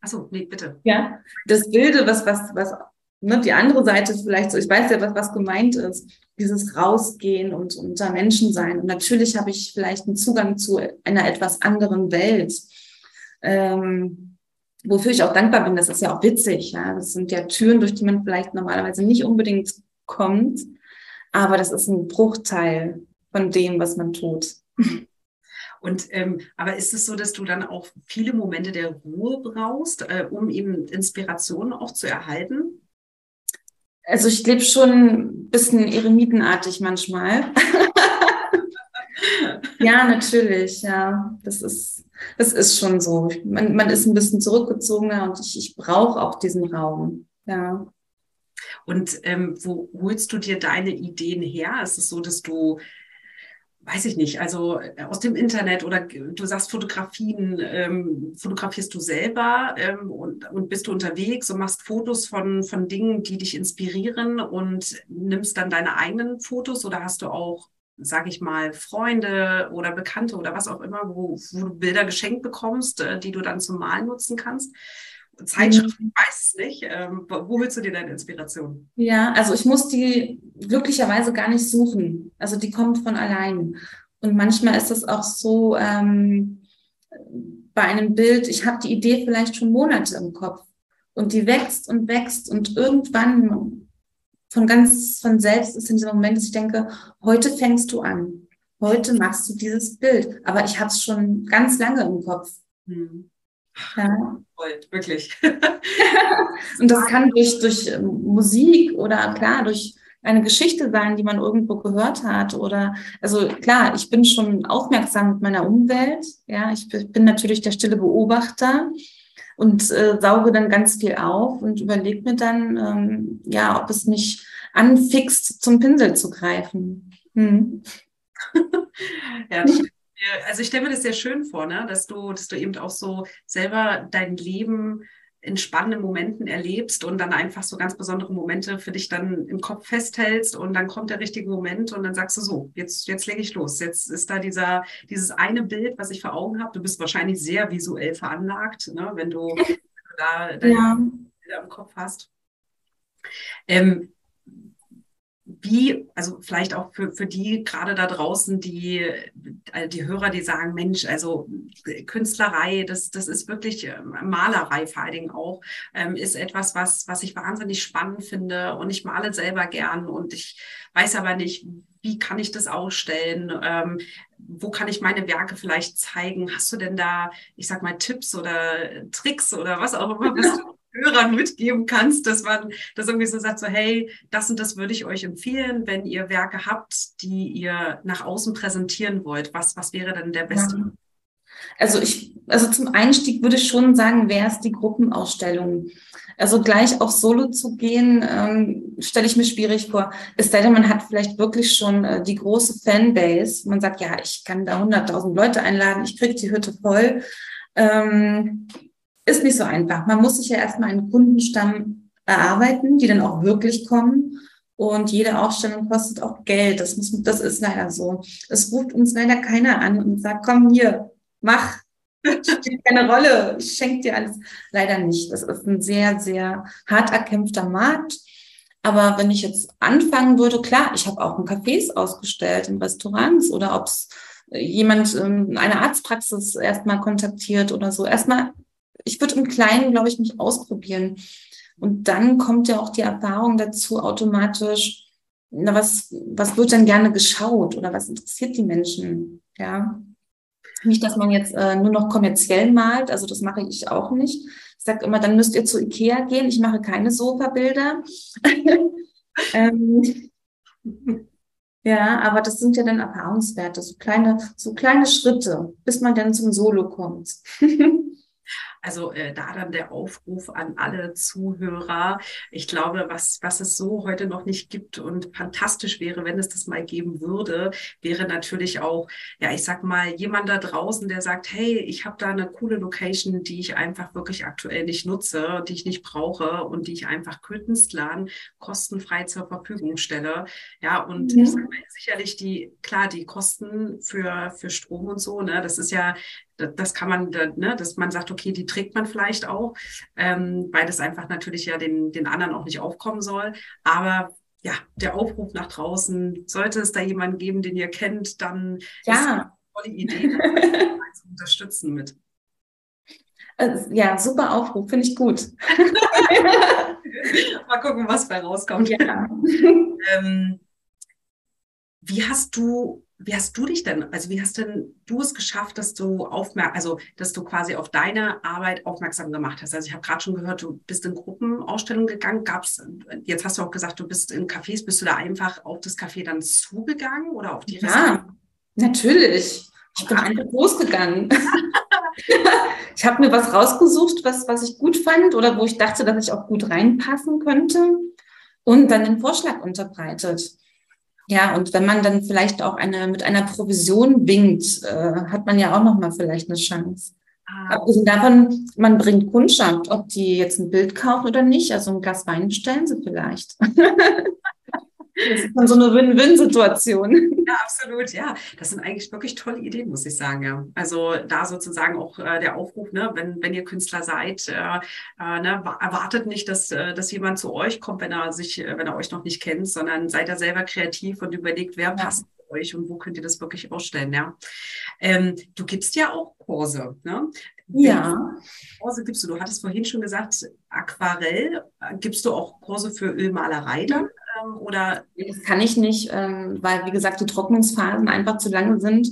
Achso, nee, bitte. Ja, das Bilde, was, was, was ne, die andere Seite vielleicht so, ich weiß ja, was, was gemeint ist, dieses Rausgehen und unter Menschen sein. Und natürlich habe ich vielleicht einen Zugang zu einer etwas anderen Welt, ähm, wofür ich auch dankbar bin. Das ist ja auch witzig. Ja? Das sind ja Türen, durch die man vielleicht normalerweise nicht unbedingt kommt, aber das ist ein Bruchteil von dem, was man tut. *laughs* Und ähm, aber ist es so, dass du dann auch viele Momente der Ruhe brauchst, äh, um eben Inspirationen auch zu erhalten? Also ich lebe schon ein bisschen eremitenartig manchmal. *laughs* ja, natürlich, ja. Das ist, das ist schon so. Man, man ist ein bisschen zurückgezogener und ich, ich brauche auch diesen Raum. Ja. Und ähm, wo holst du dir deine Ideen her? Ist es so, dass du weiß ich nicht, also äh, aus dem Internet oder du sagst Fotografien, ähm, fotografierst du selber ähm, und, und bist du unterwegs und machst Fotos von, von Dingen, die dich inspirieren und nimmst dann deine eigenen Fotos oder hast du auch, sage ich mal, Freunde oder Bekannte oder was auch immer, wo, wo du Bilder geschenkt bekommst, äh, die du dann zum Malen nutzen kannst? Zeitschriften, mhm. ich weiß es nicht. Ähm, wo willst du dir deine Inspiration? Ja, also ich muss die glücklicherweise gar nicht suchen. Also die kommt von allein. Und manchmal ist es auch so, ähm, bei einem Bild, ich habe die Idee vielleicht schon Monate im Kopf und die wächst und wächst und irgendwann von ganz von selbst ist in diesem Moment, dass ich denke, heute fängst du an, heute machst du dieses Bild, aber ich habe es schon ganz lange im Kopf. Hm. Ja. *laughs* Voll, wirklich. *laughs* und das kann durch, durch ähm, Musik oder klar, durch eine Geschichte sein, die man irgendwo gehört hat oder also klar, ich bin schon aufmerksam mit meiner Umwelt, ja, ich bin natürlich der stille Beobachter und äh, sauge dann ganz viel auf und überlege mir dann, ähm, ja, ob es mich anfixt, zum Pinsel zu greifen. Hm. *laughs* ja, stimmt also ich stelle mir das sehr schön vor, ne? dass du, dass du eben auch so selber dein Leben in spannenden Momenten erlebst und dann einfach so ganz besondere Momente für dich dann im Kopf festhältst und dann kommt der richtige Moment und dann sagst du so, jetzt, jetzt lege ich los. Jetzt ist da dieser, dieses eine Bild, was ich vor Augen habe. Du bist wahrscheinlich sehr visuell veranlagt, ne? wenn du, wenn *laughs* du da deine ja. Bilder im Kopf hast. Ähm, wie, also vielleicht auch für, für die gerade da draußen, die, äh, die Hörer, die sagen, Mensch, also Künstlerei, das, das ist wirklich ähm, Malerei vor allen Dingen auch, ähm, ist etwas, was, was ich wahnsinnig spannend finde und ich male selber gern und ich weiß aber nicht, wie kann ich das ausstellen? Ähm, wo kann ich meine Werke vielleicht zeigen? Hast du denn da, ich sag mal, Tipps oder Tricks oder was auch immer, *laughs* was du Hörern mitgeben kannst, dass man das irgendwie so sagt, so hey, das und das würde ich euch empfehlen, wenn ihr Werke habt, die ihr nach außen präsentieren wollt. Was, was wäre denn der beste? Ja. Also ich, also zum Einstieg würde ich schon sagen, wäre es die Gruppenausstellung. Also gleich auch solo zu gehen, ähm, stelle ich mir schwierig vor. Es sei denn, man hat vielleicht wirklich schon äh, die große Fanbase. Man sagt, ja, ich kann da 100.000 Leute einladen, ich kriege die Hütte voll. Ähm, ist nicht so einfach. Man muss sich ja erstmal einen Kundenstamm erarbeiten, die dann auch wirklich kommen. Und jede Ausstellung kostet auch Geld. Das, muss, das ist leider so. Es ruft uns leider keiner an und sagt, komm hier, mach. *laughs* Spielt keine Rolle. Ich schenke dir alles. Leider nicht. Das ist ein sehr, sehr hart erkämpfter Markt. Aber wenn ich jetzt anfangen würde, klar, ich habe auch in Cafés ausgestellt, in Restaurants oder ob es jemand ähm, eine Arztpraxis erstmal kontaktiert oder so. Erstmal ich würde im Kleinen, glaube ich, mich ausprobieren. Und dann kommt ja auch die Erfahrung dazu automatisch, na, was, was wird denn gerne geschaut oder was interessiert die Menschen? Ja. Nicht, dass man jetzt äh, nur noch kommerziell malt, also das mache ich auch nicht. Ich sage immer, dann müsst ihr zu Ikea gehen, ich mache keine Sofabilder. *laughs* ähm, ja, aber das sind ja dann Erfahrungswerte, so kleine, so kleine Schritte, bis man dann zum Solo kommt. *laughs* Also äh, da dann der Aufruf an alle Zuhörer. Ich glaube, was, was es so heute noch nicht gibt und fantastisch wäre, wenn es das mal geben würde, wäre natürlich auch, ja, ich sag mal, jemand da draußen, der sagt, hey, ich habe da eine coole Location, die ich einfach wirklich aktuell nicht nutze, die ich nicht brauche und die ich einfach Künstlern kostenfrei zur Verfügung stelle. Ja, und mhm. ich sag mal, sicherlich die, klar, die Kosten für, für Strom und so, ne, das ist ja das kann man, ne, dass man sagt, okay, die trägt man vielleicht auch, ähm, weil das einfach natürlich ja den, den anderen auch nicht aufkommen soll. Aber ja, der Aufruf nach draußen, sollte es da jemanden geben, den ihr kennt, dann ja. ist eine tolle Idee, *laughs* zu unterstützen mit. Also, ja, super Aufruf, finde ich gut. *laughs* Mal gucken, was bei rauskommt. Ja. *laughs* ähm, wie hast du wie hast du dich denn, also wie hast denn du es geschafft, dass du aufmerk also dass du quasi auf deine Arbeit aufmerksam gemacht hast? Also ich habe gerade schon gehört, du bist in Gruppenausstellungen gegangen. Gab's, jetzt hast du auch gesagt, du bist in Cafés, bist du da einfach auf das Café dann zugegangen oder auf die Ja, natürlich. Ich bin einfach losgegangen. *laughs* ich habe mir was rausgesucht, was, was ich gut fand oder wo ich dachte, dass ich auch gut reinpassen könnte und dann den Vorschlag unterbreitet. Ja, und wenn man dann vielleicht auch eine, mit einer Provision winkt, äh, hat man ja auch nochmal vielleicht eine Chance. Ah. Abgesehen davon, man bringt Kundschaft, ob die jetzt ein Bild kaufen oder nicht. Also ein Glas Wein stellen sie vielleicht. *laughs* Das ist dann so eine Win-Win-Situation. Ja, absolut, ja. Das sind eigentlich wirklich tolle Ideen, muss ich sagen. Ja. Also da sozusagen auch äh, der Aufruf, ne, wenn, wenn ihr Künstler seid, äh, äh, ne, erwartet nicht, dass, äh, dass jemand zu euch kommt, wenn er sich, äh, wenn er euch noch nicht kennt, sondern seid da selber kreativ und überlegt, wer passt zu euch und wo könnt ihr das wirklich ausstellen, ja. Ähm, du gibst ja auch Kurse, ne? Ja. Kurse gibst du. Du hattest vorhin schon gesagt, Aquarell. Gibst du auch Kurse für Ölmalerei dann? Ähm, oder? Das kann ich nicht, ähm, weil, wie gesagt, die Trocknungsphasen einfach zu lange sind.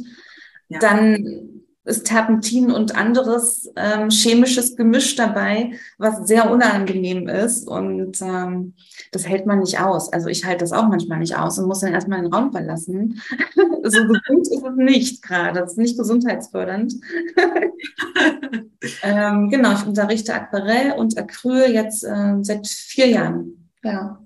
Ja. Dann ist Terpentin und anderes ähm, chemisches Gemisch dabei, was sehr unangenehm ist. Und ähm, das hält man nicht aus. Also ich halte das auch manchmal nicht aus und muss dann erstmal den Raum verlassen. *laughs* so gesund ist es nicht gerade. Das ist nicht gesundheitsfördernd. *laughs* ähm, genau, ich unterrichte Aquarell und Acryl jetzt äh, seit vier Jahren. Ja.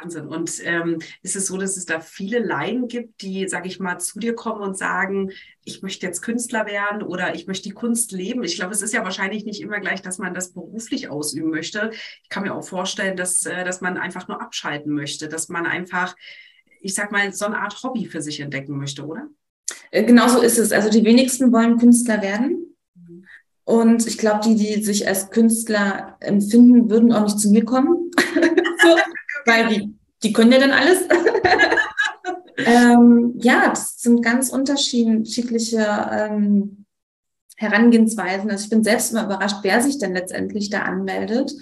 Wahnsinn. Und ähm, ist es so, dass es da viele Laien gibt, die, sage ich mal, zu dir kommen und sagen, ich möchte jetzt Künstler werden oder ich möchte die Kunst leben? Ich glaube, es ist ja wahrscheinlich nicht immer gleich, dass man das beruflich ausüben möchte. Ich kann mir auch vorstellen, dass, äh, dass man einfach nur abschalten möchte, dass man einfach, ich sag mal, so eine Art Hobby für sich entdecken möchte, oder? Äh, genau so ist es. Also die wenigsten wollen Künstler werden. Mhm. Und ich glaube, die, die sich als Künstler empfinden, würden auch nicht zu mir kommen. *laughs* so, weil die, die können ja dann alles. *laughs* ähm, ja, das sind ganz unterschiedliche ähm, Herangehensweisen. Also ich bin selbst immer überrascht, wer sich denn letztendlich da anmeldet.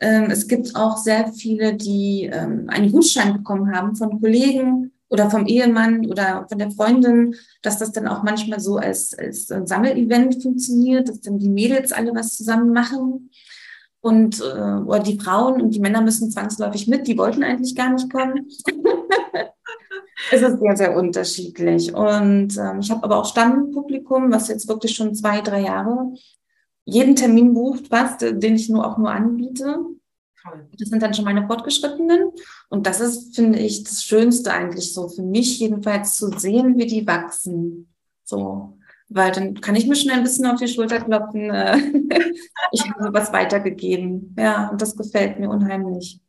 Ähm, es gibt auch sehr viele, die ähm, einen Gutschein bekommen haben von Kollegen oder vom Ehemann oder von der Freundin, dass das dann auch manchmal so als, als Sammelevent funktioniert, dass dann die Mädels alle was zusammen machen und äh, oder die Frauen und die Männer müssen zwangsläufig mit, die wollten eigentlich gar nicht kommen. *laughs* es ist sehr, sehr unterschiedlich. Und ähm, ich habe aber auch Stammpublikum, was jetzt wirklich schon zwei, drei Jahre jeden Termin bucht, was, den ich nur auch nur anbiete. Das sind dann schon meine Fortgeschrittenen. Und das ist, finde ich, das Schönste eigentlich so für mich jedenfalls zu sehen, wie die wachsen. So weil dann kann ich mir schon ein bisschen auf die Schulter klopfen. Äh, *laughs* ich habe was weitergegeben. Ja, und das gefällt mir unheimlich.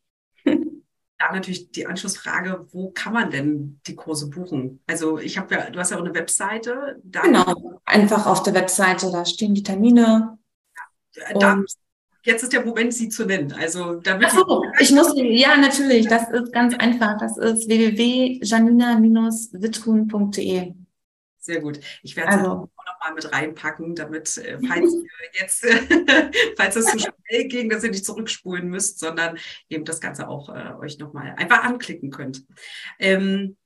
*laughs* Da natürlich die Anschlussfrage, wo kann man denn die Kurse buchen? Also ich habe ja, du hast ja auch eine Webseite. genau, einfach auf der Webseite, da stehen die Termine. Ja, da, jetzt ist der Moment, sie zu nennen. Also damit Ach so, ich muss, ja natürlich, das ist ganz einfach. Das ist www.janina-wittun.de. Sehr gut. Ich werde es also, nochmal mit reinpacken, damit, äh, falls ihr *laughs* jetzt, äh, *laughs* falls es zu schnell ging, dass ihr nicht zurückspulen müsst, sondern eben das Ganze auch äh, euch nochmal einfach anklicken könnt. Ähm,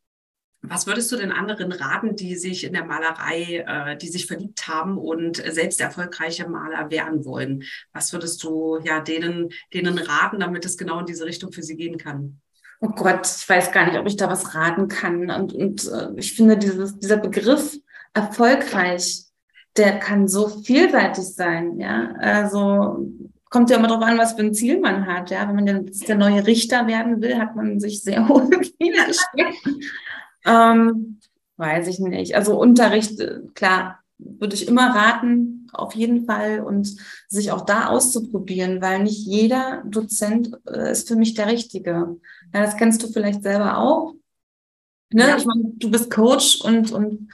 was würdest du den anderen raten, die sich in der Malerei, äh, die sich verliebt haben und selbst erfolgreiche Maler werden wollen? Was würdest du ja denen, denen raten, damit es genau in diese Richtung für sie gehen kann? oh Gott, ich weiß gar nicht, ob ich da was raten kann. Und, und äh, ich finde, dieses, dieser Begriff erfolgreich, der kann so vielseitig sein, ja. Also kommt ja immer darauf an, was für ein Ziel man hat, ja. Wenn man dann der neue Richter werden will, hat man sich sehr *laughs* hohe Ziele gesteckt. ähm, weiß ich nicht. Also Unterricht, äh, klar, würde ich immer raten, auf jeden Fall und sich auch da auszuprobieren, weil nicht jeder Dozent äh, ist für mich der Richtige. Ja, das kennst du vielleicht selber auch. Ne? Ja. Ich meine, du bist Coach und, und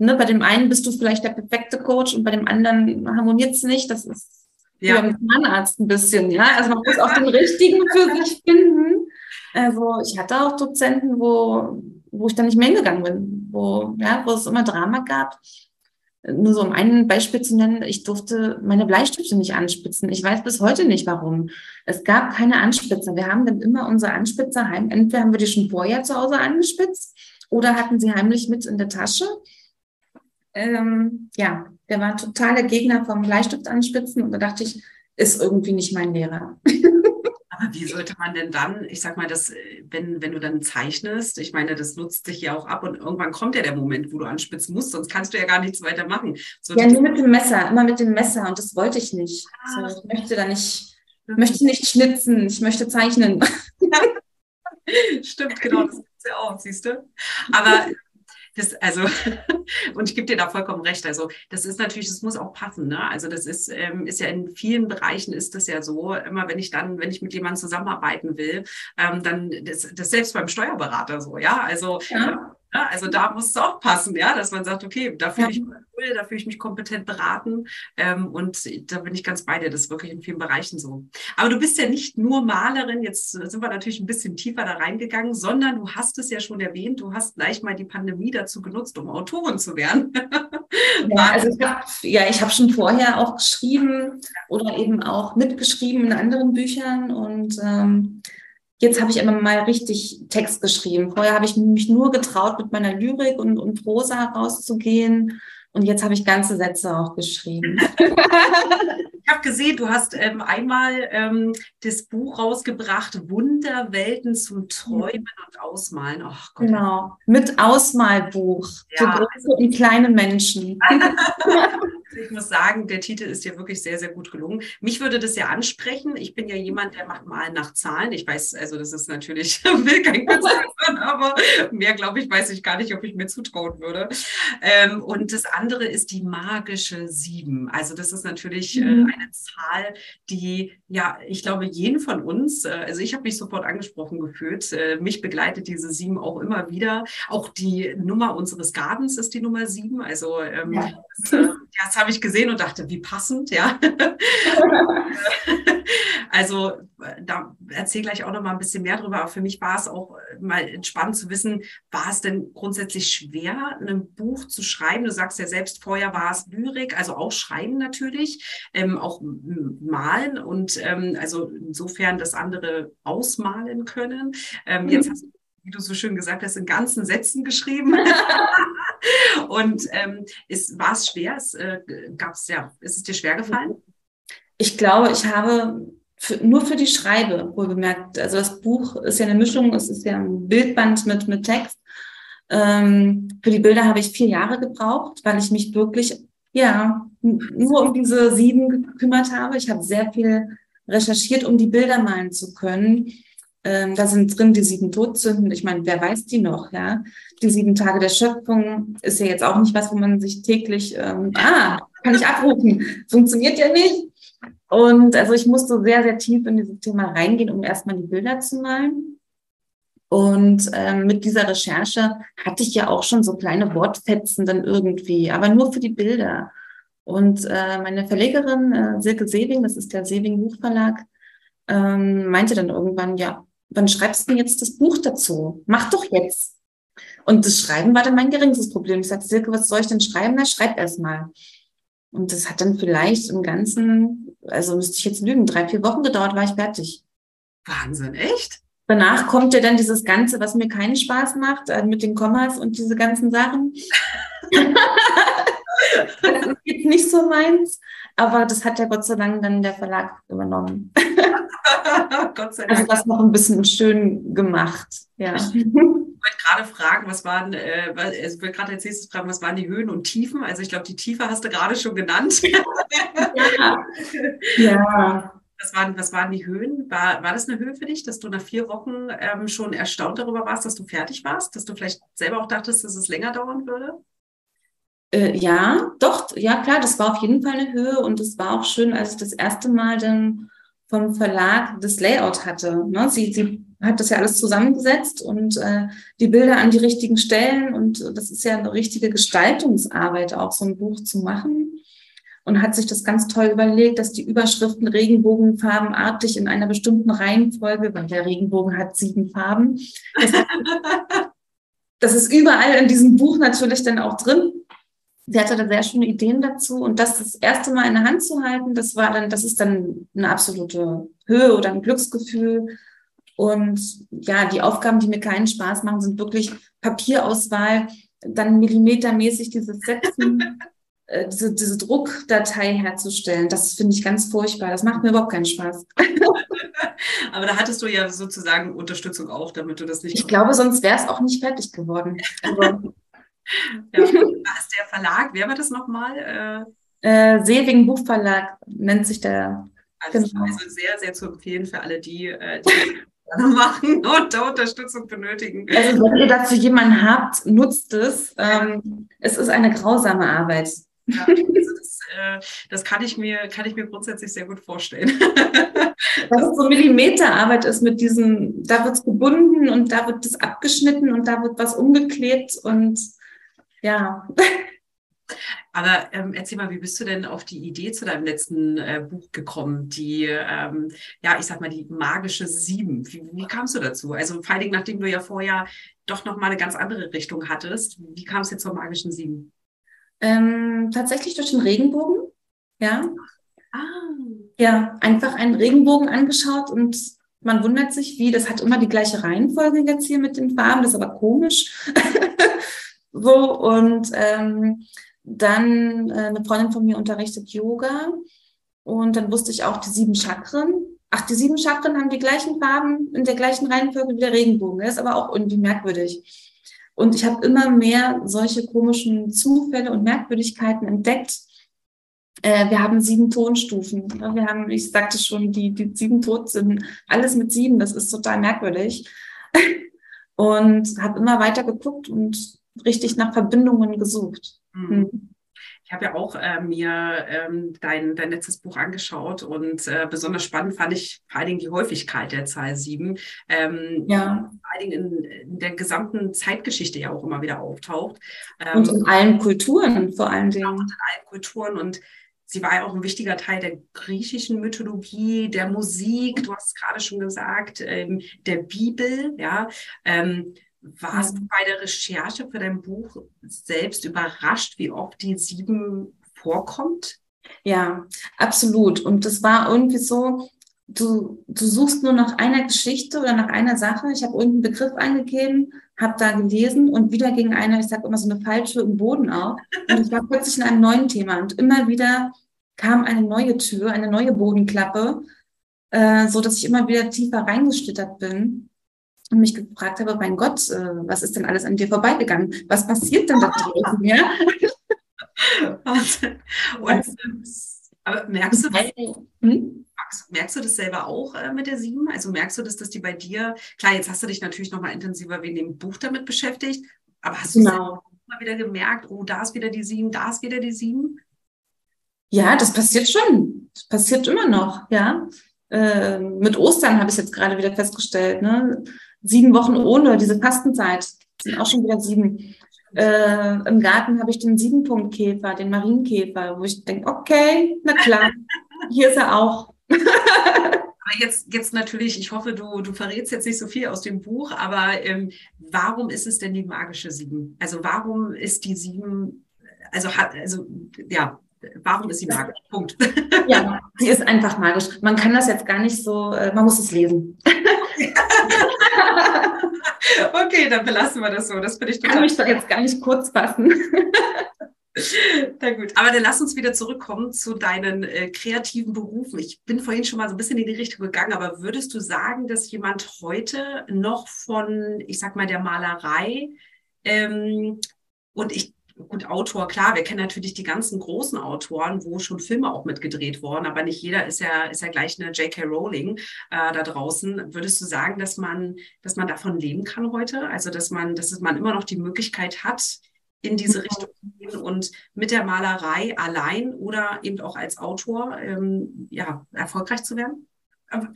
ne, bei dem einen bist du vielleicht der perfekte Coach und bei dem anderen harmoniert es nicht. Das ist ja. wie beim Zahnarzt ein bisschen, ja. Also man muss auch den richtigen für sich finden. Also ich hatte auch Dozenten, wo, wo ich dann nicht mehr hingegangen bin, wo, ja, wo es immer Drama gab nur so um ein Beispiel zu nennen, ich durfte meine Bleistifte nicht anspitzen. Ich weiß bis heute nicht warum. Es gab keine Anspitzer. Wir haben dann immer unsere Anspitzer heim. Entweder haben wir die schon vorher zu Hause angespitzt oder hatten sie heimlich mit in der Tasche. Ähm, ja, der war totaler Gegner vom Bleistift anspitzen und da dachte ich, ist irgendwie nicht mein Lehrer. *laughs* Aber wie sollte man denn dann, ich sag mal, das, wenn, wenn du dann zeichnest, ich meine, das nutzt sich ja auch ab und irgendwann kommt ja der Moment, wo du anspitzen musst, sonst kannst du ja gar nichts weiter machen. Ja, nur mit dem Messer, immer mit dem Messer und das wollte ich nicht. Ah. So, ich möchte da nicht, möchte nicht schnitzen, ich möchte zeichnen. *laughs* Stimmt, genau, das gibt's ja auch, siehst du. Aber das, also, *laughs* und ich gebe dir da vollkommen recht. Also, das ist natürlich, das muss auch passen. Ne? Also, das ist, ähm, ist ja in vielen Bereichen ist das ja so. Immer wenn ich dann, wenn ich mit jemandem zusammenarbeiten will, ähm, dann, das, das selbst beim Steuerberater so, ja. Also, ja. Ja, also da muss es auch passen, ja, dass man sagt, okay, da fühle ich mich cool, da fühle ich mich kompetent beraten ähm, und da bin ich ganz bei dir. Das ist wirklich in vielen Bereichen so. Aber du bist ja nicht nur Malerin, jetzt sind wir natürlich ein bisschen tiefer da reingegangen, sondern du hast es ja schon erwähnt, du hast gleich mal die Pandemie dazu genutzt, um Autorin zu werden. ja, *laughs* also ich habe ja, ich habe schon vorher auch geschrieben oder eben auch mitgeschrieben in anderen Büchern und ähm, jetzt habe ich immer mal richtig Text geschrieben. Vorher habe ich mich nur getraut, mit meiner Lyrik und, und Prosa rauszugehen. Und jetzt habe ich ganze Sätze auch geschrieben. *laughs* *laughs* ich habe gesehen, du hast ähm, einmal ähm, das Buch rausgebracht, Wunderwelten zum Träumen und Ausmalen. Oh Gott. Genau, mit Ausmalbuch ja. für große und kleine Menschen. *laughs* ich muss sagen, der Titel ist dir wirklich sehr, sehr gut gelungen. Mich würde das ja ansprechen. Ich bin ja jemand, der macht Malen nach Zahlen. Ich weiß, also das ist natürlich, *laughs* will kein Künstler sein, aber mehr, glaube ich, weiß ich gar nicht, ob ich mir zutrauen würde. Ähm, und das andere ist die magische Sieben. Also das ist natürlich äh, mhm. Eine Zahl, die, ja, ich glaube, jeden von uns, äh, also ich habe mich sofort angesprochen gefühlt. Äh, mich begleitet diese Sieben auch immer wieder. Auch die Nummer unseres Gartens ist die Nummer sieben. Also ähm, ja. das, äh, das habe ich gesehen und dachte, wie passend, ja. *laughs* also da erzähle gleich auch noch mal ein bisschen mehr drüber. Aber für mich war es auch mal spannend zu wissen, war es denn grundsätzlich schwer, ein Buch zu schreiben? Du sagst ja selbst, vorher war es Lyrik, also auch Schreiben natürlich, ähm, auch Malen und ähm, also insofern das andere ausmalen können. Ähm, mhm. Jetzt hast du wie du so schön gesagt hast, in ganzen Sätzen geschrieben. *laughs* Und ähm, ist, war es schwer? Es, äh, gab's, ja, ist es dir schwer gefallen? Ich glaube, ich habe für, nur für die Schreibe wohlgemerkt. Also das Buch ist ja eine Mischung, es ist ja ein Bildband mit, mit Text. Ähm, für die Bilder habe ich vier Jahre gebraucht, weil ich mich wirklich, ja, nur um diese sieben gekümmert habe. Ich habe sehr viel recherchiert, um die Bilder malen zu können. Ähm, da sind drin die sieben Todsünden. Ich meine, wer weiß die noch, ja? Die sieben Tage der Schöpfung ist ja jetzt auch nicht was, wo man sich täglich, ähm, ah, kann ich abrufen. Funktioniert ja nicht. Und also ich musste sehr, sehr tief in dieses Thema reingehen, um erstmal die Bilder zu malen. Und ähm, mit dieser Recherche hatte ich ja auch schon so kleine Wortfetzen dann irgendwie, aber nur für die Bilder. Und äh, meine Verlegerin äh, Silke Sewing, das ist der Sewing Buchverlag, ähm, meinte dann irgendwann, ja, wann schreibst du denn jetzt das Buch dazu? Mach doch jetzt. Und das Schreiben war dann mein geringstes Problem. Ich sagte, Silke, was soll ich denn schreiben? Na, schreib erst mal. Und das hat dann vielleicht im Ganzen, also müsste ich jetzt lügen, drei, vier Wochen gedauert, war ich fertig. Wahnsinn, echt? Danach kommt ja dann dieses Ganze, was mir keinen Spaß macht, äh, mit den Kommas und diese ganzen Sachen. *laughs* *laughs* das ist jetzt nicht so meins. Aber das hat ja Gott sei Dank dann der Verlag übernommen. *laughs* Gott sei also Dank. Also das noch ein bisschen schön gemacht. Ja. Ich *laughs* wollte gerade fragen, was waren, äh, also ich wollte gerade als nächstes fragen, was waren die Höhen und Tiefen? Also ich glaube, die Tiefe hast du gerade schon genannt. ja. *laughs* ja. Was waren, was waren die Höhen? War, war das eine Höhe für dich, dass du nach vier Wochen ähm, schon erstaunt darüber warst, dass du fertig warst? Dass du vielleicht selber auch dachtest, dass es länger dauern würde? Äh, ja, doch, ja klar, das war auf jeden Fall eine Höhe und es war auch schön, als ich das erste Mal dann vom Verlag das Layout hatte. Ne? Sie, sie hat das ja alles zusammengesetzt und äh, die Bilder an die richtigen Stellen und das ist ja eine richtige Gestaltungsarbeit, auch so ein Buch zu machen und hat sich das ganz toll überlegt, dass die Überschriften regenbogenfarbenartig in einer bestimmten Reihenfolge, weil der Regenbogen hat sieben Farben. Das, *laughs* das ist überall in diesem Buch natürlich dann auch drin. Sie hatte da sehr schöne Ideen dazu und das das erste Mal in der Hand zu halten, das war dann, das ist dann eine absolute Höhe oder ein Glücksgefühl. Und ja, die Aufgaben, die mir keinen Spaß machen, sind wirklich Papierauswahl, dann millimetermäßig dieses Setzen, *laughs* äh, diese, diese Druckdatei herzustellen, das finde ich ganz furchtbar. Das macht mir überhaupt keinen Spaß. *laughs* Aber da hattest du ja sozusagen Unterstützung auch, damit du das nicht. Ich glaube, sonst wäre es auch nicht fertig geworden. *laughs* Also, *laughs* ja, ist der Verlag, wer war das nochmal? Äh, äh, Buchverlag nennt sich der. Also, genau. also sehr, sehr zu empfehlen für alle, die, äh, die *laughs* machen und da Unterstützung benötigen. Also wenn ihr dazu jemanden habt, nutzt es. Ähm, es ist eine grausame Arbeit. Ja, also das, äh, das, kann, ich mir, kann ich mir grundsätzlich sehr gut vorstellen. *laughs* Dass es so Millimeterarbeit ist mit diesen, da wird es gebunden und da wird es abgeschnitten und da wird was umgeklebt und ja. Aber ähm, erzähl mal, wie bist du denn auf die Idee zu deinem letzten äh, Buch gekommen? Die, ähm, ja, ich sag mal, die magische Sieben. Wie, wie kamst du dazu? Also vor allen Dingen, nachdem du ja vorher doch nochmal eine ganz andere Richtung hattest, wie kam es jetzt zur magischen Sieben? Ähm, tatsächlich durch den Regenbogen, ja. Ah. Ja, einfach einen Regenbogen angeschaut und man wundert sich, wie, das hat immer die gleiche Reihenfolge jetzt hier mit den Farben, das ist aber komisch. *laughs* so, und ähm, dann äh, eine Freundin von mir unterrichtet Yoga und dann wusste ich auch die sieben Chakren. Ach, die sieben Chakren haben die gleichen Farben in der gleichen Reihenfolge wie der Regenbogen. Das ist aber auch irgendwie merkwürdig. Und ich habe immer mehr solche komischen Zufälle und Merkwürdigkeiten entdeckt. Äh, wir haben sieben Tonstufen. Wir haben, ich sagte schon, die, die sieben sind alles mit sieben. Das ist total merkwürdig. *laughs* und habe immer weiter geguckt und richtig nach Verbindungen gesucht. Mhm. Hm. Ich habe ja auch äh, mir ähm, dein, dein letztes Buch angeschaut und äh, besonders spannend fand ich vor allen Dingen die Häufigkeit der Zahl 7. Ähm, ja. Vor allen Dingen in, in, der gesamten Zeitgeschichte ja auch immer wieder auftaucht. Ähm, und in allen Kulturen vor allen Dingen. Und in allen Kulturen und sie war ja auch ein wichtiger Teil der griechischen Mythologie, der Musik, du hast es gerade schon gesagt, ähm, der Bibel, ja. Ähm, warst du bei der Recherche für dein Buch selbst überrascht, wie oft die sieben vorkommt? Ja, absolut. Und das war irgendwie so, du, du suchst nur nach einer Geschichte oder nach einer Sache. Ich habe irgendeinen Begriff eingegeben, habe da gelesen und wieder ging einer, ich sage immer so eine falsche im Boden auf. Und ich war plötzlich in einem neuen Thema und immer wieder kam eine neue Tür, eine neue Bodenklappe, äh, so dass ich immer wieder tiefer reingeschlittert bin und mich gefragt habe, mein Gott, äh, was ist denn alles an dir vorbeigegangen? Was passiert denn da draußen? *laughs* Ja? Und, aber merkst du, das, hm? merkst du das selber auch äh, mit der sieben? Also merkst du das, dass die bei dir, klar, jetzt hast du dich natürlich noch mal intensiver wegen dem Buch damit beschäftigt, aber hast du genau. mal wieder gemerkt, oh, da ist wieder die sieben, da ist wieder die sieben? Ja, das passiert schon. Das passiert immer noch, ja. Äh, mit Ostern habe ich jetzt gerade wieder festgestellt. Ne? Sieben Wochen ohne diese Fastenzeit. sind auch schon wieder sieben. Äh, Im Garten habe ich den Siebenpunktkäfer, den Marienkäfer, wo ich denke, okay, na klar, *laughs* hier ist er auch. *laughs* aber jetzt, jetzt natürlich, ich hoffe, du, du verrätst jetzt nicht so viel aus dem Buch, aber ähm, warum ist es denn die magische Sieben? Also warum ist die Sieben, also hat, also ja, warum ist sie magisch? Punkt. Ja, sie ist einfach magisch. Man kann das jetzt gar nicht so, äh, man muss es lesen. *laughs* *laughs* okay, dann belassen wir das so. Das finde ich total. Kann mich doch jetzt gar nicht kurz fassen. *laughs* Na gut, aber dann lass uns wieder zurückkommen zu deinen äh, kreativen Berufen. Ich bin vorhin schon mal so ein bisschen in die Richtung gegangen, aber würdest du sagen, dass jemand heute noch von, ich sag mal, der Malerei ähm, und ich gut, Autor, klar, wir kennen natürlich die ganzen großen Autoren, wo schon Filme auch mitgedreht wurden, aber nicht jeder ist ja, ist ja gleich eine J.K. Rowling äh, da draußen. Würdest du sagen, dass man, dass man davon leben kann heute? Also, dass man, dass man immer noch die Möglichkeit hat, in diese mhm. Richtung zu gehen und mit der Malerei allein oder eben auch als Autor ähm, ja, erfolgreich zu werden?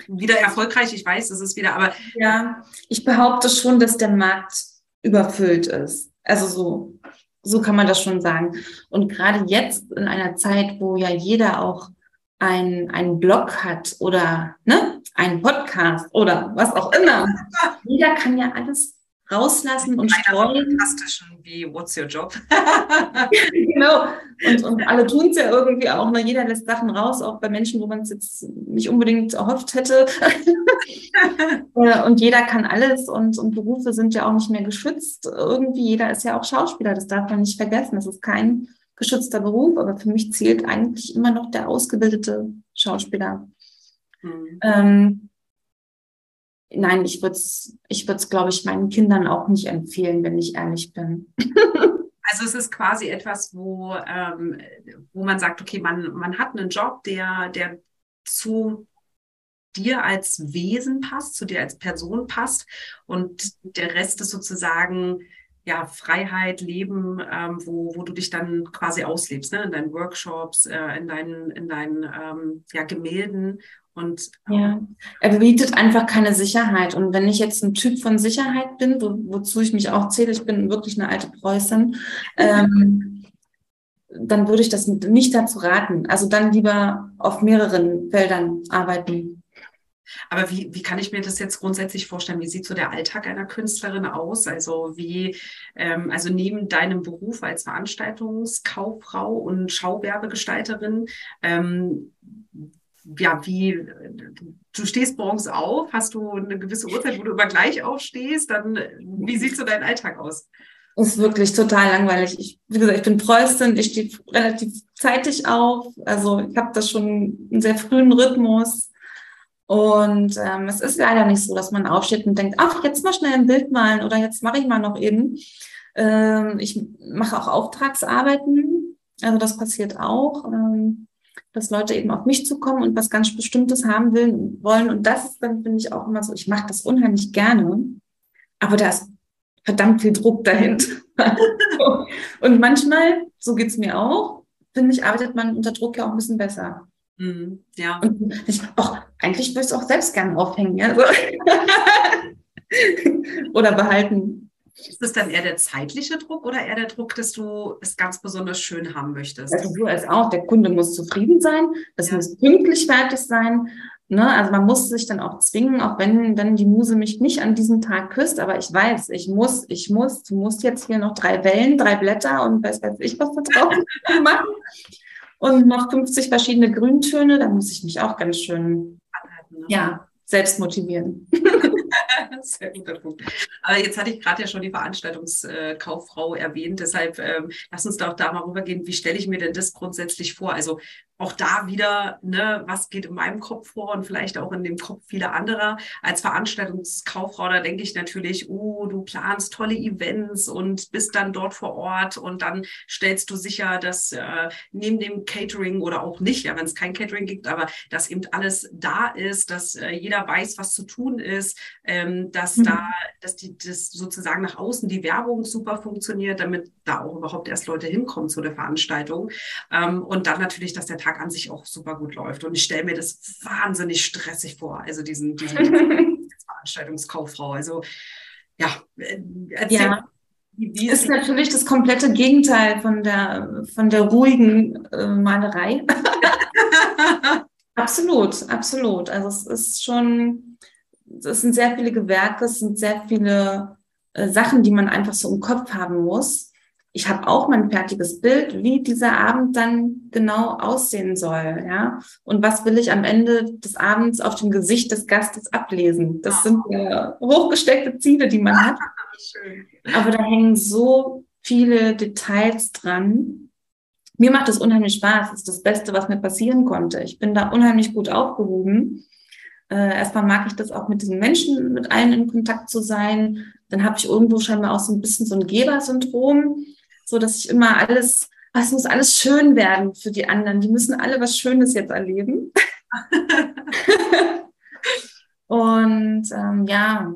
Wieder erfolgreich, ich weiß, es ist wieder, aber. Ja, ich behaupte schon, dass der Markt überfüllt ist. Also so so kann man das schon sagen. Und gerade jetzt in einer Zeit, wo ja jeder auch ein, einen Blog hat oder ne, einen Podcast oder was auch immer. Jeder kann ja alles rauslassen und streuen. Fantastischen wie What's Your Job? *laughs* *laughs* genau. Und, und alle tun es ja irgendwie auch. Ne? Jeder lässt Sachen raus, auch bei Menschen, wo man es jetzt nicht unbedingt erhofft hätte. *laughs* Äh, und jeder kann alles und, und Berufe sind ja auch nicht mehr geschützt. Irgendwie, jeder ist ja auch Schauspieler, das darf man nicht vergessen. Das ist kein geschützter Beruf, aber für mich zählt eigentlich immer noch der ausgebildete Schauspieler. Mhm. Ähm, nein, ich würde es, ich würde glaube ich, meinen Kindern auch nicht empfehlen, wenn ich ehrlich bin. *laughs* Also es ist quasi etwas, wo, ähm, wo man sagt, okay, man, man hat einen Job, der, der zu dir als Wesen passt, zu dir als Person passt und der Rest ist sozusagen ja, Freiheit, Leben, ähm, wo, wo du dich dann quasi auslebst, ne? in deinen Workshops, äh, in deinen, in deinen ähm, ja, Gemälden. Und, ja, er bietet einfach keine Sicherheit. Und wenn ich jetzt ein Typ von Sicherheit bin, wo, wozu ich mich auch zähle, ich bin wirklich eine alte Preußin, ähm, dann würde ich das nicht dazu raten. Also dann lieber auf mehreren Feldern arbeiten. Aber wie, wie kann ich mir das jetzt grundsätzlich vorstellen? Wie sieht so der Alltag einer Künstlerin aus? Also wie, ähm, also neben deinem Beruf als Veranstaltungskauffrau und Schauwerbegestalterin, ähm, ja, wie, du stehst morgens auf, hast du eine gewisse Uhrzeit, wo du immer gleich aufstehst, dann, wie sieht so dein Alltag aus? Ist wirklich total langweilig. Ich, wie gesagt, ich bin Preußin, ich stehe relativ zeitig auf. Also ich habe das schon einen sehr frühen Rhythmus. Und ähm, es ist leider nicht so, dass man aufsteht und denkt, ach, jetzt mal schnell ein Bild malen oder jetzt mache ich mal noch eben. Ähm, ich mache auch Auftragsarbeiten, also das passiert auch, ähm, dass Leute eben auf mich zukommen und was ganz Bestimmtes haben will, wollen. Und das ist dann, finde ich, auch immer so, ich mache das unheimlich gerne, aber da ist verdammt viel Druck dahinter. *laughs* und manchmal, so geht's mir auch, finde ich, arbeitet man unter Druck ja auch ein bisschen besser. Mhm, ja. Und ich, oh, eigentlich würde ich es auch selbst gerne aufhängen. Ja? So. *laughs* oder behalten. Ist das dann eher der zeitliche Druck oder eher der Druck, dass du es ganz besonders schön haben möchtest? Also du als auch, der Kunde muss zufrieden sein, es ja. muss pünktlich fertig sein. Ne? Also man muss sich dann auch zwingen, auch wenn dann die Muse mich nicht an diesem Tag küsst, aber ich weiß, ich muss, ich muss, du musst jetzt hier noch drei Wellen, drei Blätter und weiß weiß ich was da drauf machen und noch 50 verschiedene Grüntöne, da muss ich mich auch ganz schön ne? ja, selbst motivieren. *laughs* *laughs* Sehr guter Punkt. Aber jetzt hatte ich gerade ja schon die Veranstaltungskauffrau erwähnt, deshalb ähm, lass uns doch da mal rübergehen. Wie stelle ich mir denn das grundsätzlich vor? Also auch da wieder, ne, was geht in meinem Kopf vor und vielleicht auch in dem Kopf vieler anderer. Als Veranstaltungskauffrau, da denke ich natürlich, oh, du planst tolle Events und bist dann dort vor Ort und dann stellst du sicher, dass äh, neben dem Catering oder auch nicht, ja, wenn es kein Catering gibt, aber dass eben alles da ist, dass äh, jeder weiß, was zu tun ist, ähm, dass mhm. da, dass die, das sozusagen nach außen die Werbung super funktioniert, damit da auch überhaupt erst Leute hinkommen zu der Veranstaltung. Ähm, und dann natürlich, dass der Tag an sich auch super gut läuft. Und ich stelle mir das wahnsinnig stressig vor, also diesen, diesen *laughs* Veranstaltungskauffrau. Also ja, äh, erzähl ja. Wie ist, ist natürlich das komplette Gegenteil von der, von der ruhigen äh, Malerei. *laughs* absolut, absolut. Also es ist schon, es sind sehr viele Gewerke, es sind sehr viele äh, Sachen, die man einfach so im Kopf haben muss ich habe auch mein fertiges Bild, wie dieser Abend dann genau aussehen soll, ja. Und was will ich am Ende des Abends auf dem Gesicht des Gastes ablesen? Das sind ja hochgesteckte Ziele, die man hat. *laughs* Aber da hängen so viele Details dran. mir macht es unheimlich Spaß. Das ist das Beste, was mir passieren konnte. Ich bin da unheimlich gut aufgehoben. Äh, erstmal mag ich das auch mit diesen Menschen, mit allen in Kontakt zu sein. Dann habe ich irgendwo scheinbar auch so ein bisschen so ein Gebersyndrom, so dass ich immer alles, es muss alles schön werden für die anderen. Die müssen alle was Schönes jetzt erleben. *laughs* Und ähm, ja,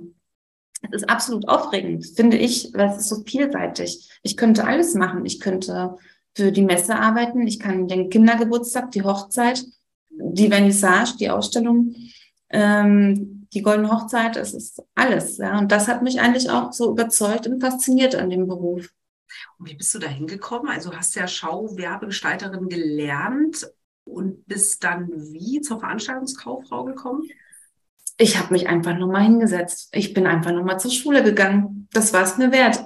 es ist absolut aufregend, finde ich, weil es ist so vielseitig. Ich könnte alles machen. Ich könnte für die Messe arbeiten. Ich kann den Kindergeburtstag, die Hochzeit, die Vernissage, die Ausstellung, ähm, die Goldene Hochzeit. Es ist alles. Ja. Und das hat mich eigentlich auch so überzeugt und fasziniert an dem Beruf. Und wie bist du da hingekommen? Also hast ja Schauwerbegestalterin gelernt und bist dann wie zur Veranstaltungskauffrau gekommen? ich habe mich einfach nochmal hingesetzt. Ich bin einfach nochmal zur Schule gegangen. Das war es mir wert.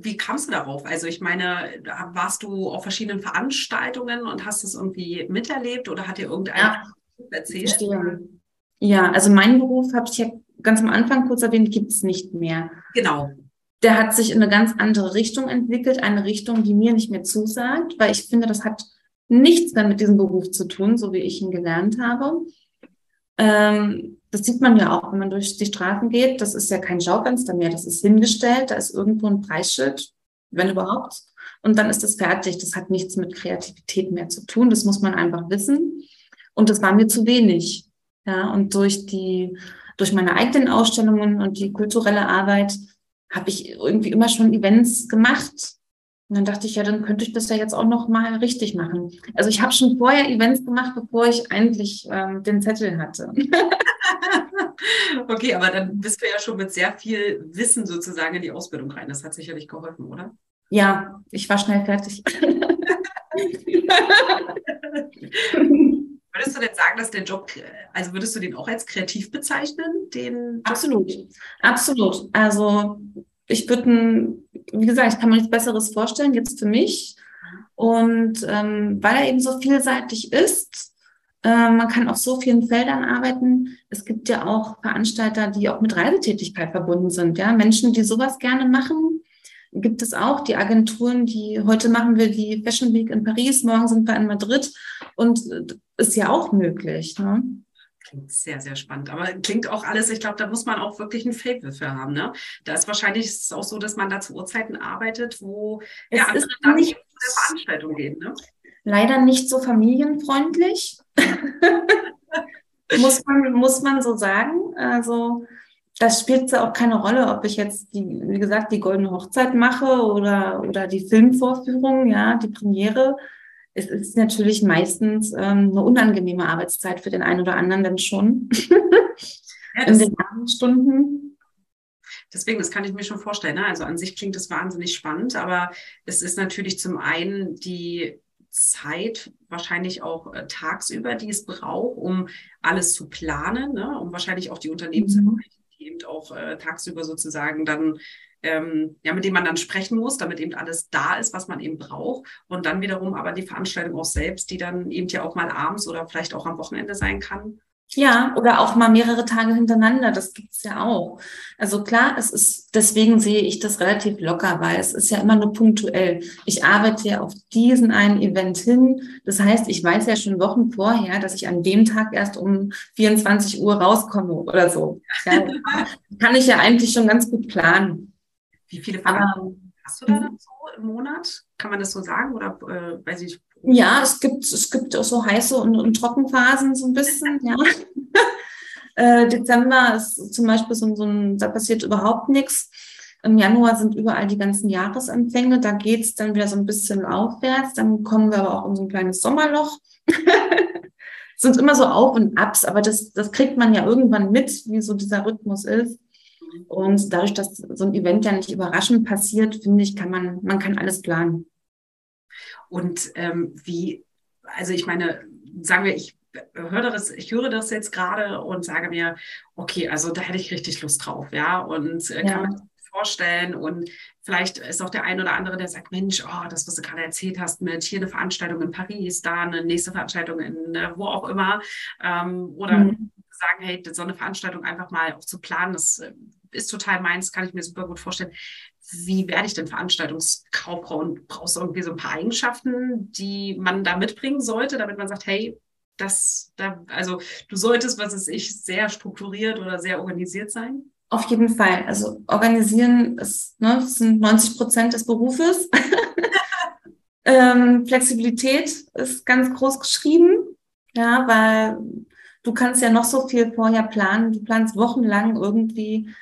Wie kamst du darauf? Also ich meine, warst du auf verschiedenen Veranstaltungen und hast es irgendwie miterlebt oder hat dir irgendeiner ja, erzählt? Verstehe. Ja, also mein Beruf, habe ich ja ganz am Anfang kurz erwähnt, gibt es nicht mehr. Genau. Der hat sich in eine ganz andere Richtung entwickelt, eine Richtung, die mir nicht mehr zusagt, weil ich finde, das hat nichts mehr mit diesem Beruf zu tun, so wie ich ihn gelernt habe. Ähm, das sieht man ja auch, wenn man durch die Straßen geht. Das ist ja kein Schaufenster mehr, das ist hingestellt, da ist irgendwo ein Preisschild, wenn überhaupt. Und dann ist das fertig. Das hat nichts mit Kreativität mehr zu tun. Das muss man einfach wissen. Und das war mir zu wenig. Ja, und durch die, durch meine eigenen Ausstellungen und die kulturelle Arbeit habe ich irgendwie immer schon Events gemacht, und dann dachte ich, ja, dann könnte ich das ja jetzt auch noch mal richtig machen. Also ich habe schon vorher Events gemacht, bevor ich eigentlich ähm, den Zettel hatte. *laughs* okay, aber dann bist du ja schon mit sehr viel Wissen sozusagen in die Ausbildung rein. Das hat sicherlich geholfen, oder? Ja, ich war schnell fertig. *laughs* *laughs* Würdest du denn sagen, dass der Job, also würdest du den auch als kreativ bezeichnen? Den absolut, absolut. Also ich würde, wie gesagt, ich kann mir nichts Besseres vorstellen, jetzt für mich. Und ähm, weil er eben so vielseitig ist, äh, man kann auf so vielen Feldern arbeiten. Es gibt ja auch Veranstalter, die auch mit Reisetätigkeit verbunden sind. Ja, Menschen, die sowas gerne machen, gibt es auch. Die Agenturen, die heute machen wir die Fashion Week in Paris, morgen sind wir in Madrid und äh, ist ja auch möglich. Ne? Klingt sehr, sehr spannend. Aber klingt auch alles, ich glaube, da muss man auch wirklich ein Fable für haben. Ne? Da ist wahrscheinlich ist auch so, dass man da zu Uhrzeiten arbeitet, wo es ja, andere da nicht zu der Veranstaltung gehen. Ne? Leider nicht so familienfreundlich. *laughs* muss, man, muss man so sagen. Also das spielt ja auch keine Rolle, ob ich jetzt die, wie gesagt, die goldene Hochzeit mache oder, oder die Filmvorführung, ja, die Premiere es ist natürlich meistens ähm, eine unangenehme Arbeitszeit für den einen oder anderen dann schon. *laughs* Ja, In den Abendstunden. Deswegen, das kann ich mir schon vorstellen. Ne? Also an sich klingt das wahnsinnig spannend, aber es ist natürlich zum einen die Zeit, wahrscheinlich auch äh, tagsüber, die es braucht, um alles zu planen, ne? um wahrscheinlich auch die Unternehmen mhm. zu erreichen, eben auch äh, tagsüber sozusagen dann ähm, ja, mit dem man dann sprechen muss, damit eben alles da ist, was man eben braucht. Und dann wiederum aber die Veranstaltung auch selbst, die dann eben ja auch mal abends oder vielleicht auch am Wochenende sein kann. Ja, oder auch mal mehrere Tage hintereinander, das gibt's ja auch. Also klar, es ist, deswegen sehe ich das relativ locker, weil es ist ja immer nur punktuell. Ich arbeite ja auf diesen einen Event hin. Das heißt, ich weiß ja schon Wochen vorher, dass ich an dem Tag erst um 24 Uhr rauskomme oder so. Ja, kann ich ja eigentlich schon ganz gut planen. Wie viele Veranstaltungen hast du da dann so im Monat? Kann man das so sagen? Oder äh, weiß ich? Ja, es gibt, es gibt auch so heiße und, und Trockenphasen so ein bisschen, ja. *laughs* äh, Dezember ist zum Beispiel so, so ein, da passiert überhaupt nichts. Im Januar sind überall die ganzen Jahresempfänge. Da geht es dann wieder so ein bisschen aufwärts. Dann kommen wir aber auch in so ein kleines Sommerloch. *laughs* sind immer so Auf und Abs, aber das, das kriegt man ja irgendwann mit, wie so dieser Rhythmus ist. Und dadurch, dass so ein Event ja nicht überraschend passiert, finde ich, kann man, man kann alles planen. Und ähm, wie, also ich meine, sagen wir, ich höre das, ich höre das jetzt gerade und sage mir, okay, also da hätte ich richtig Lust drauf, ja, und äh, ja. kann man vorstellen und vielleicht ist auch der ein oder andere, der sagt, Mensch, oh, das, was du gerade erzählt hast, mit hier eine Veranstaltung in Paris, da eine nächste Veranstaltung in äh, wo auch immer ähm, oder mhm. sagen, hey, so eine Veranstaltung einfach mal auch zu planen, das äh, ist total meins, kann ich mir super gut vorstellen. Wie werde ich denn Veranstaltungskauffrau und brauchst du irgendwie so ein paar Eigenschaften, die man da mitbringen sollte, damit man sagt, hey, das, da, also du solltest, was ist ich, sehr strukturiert oder sehr organisiert sein? Auf jeden Fall. Also organisieren ist, ne, sind 90 Prozent des Berufes. *laughs* ähm, Flexibilität ist ganz groß geschrieben, ja, weil du kannst ja noch so viel vorher planen. Du planst wochenlang irgendwie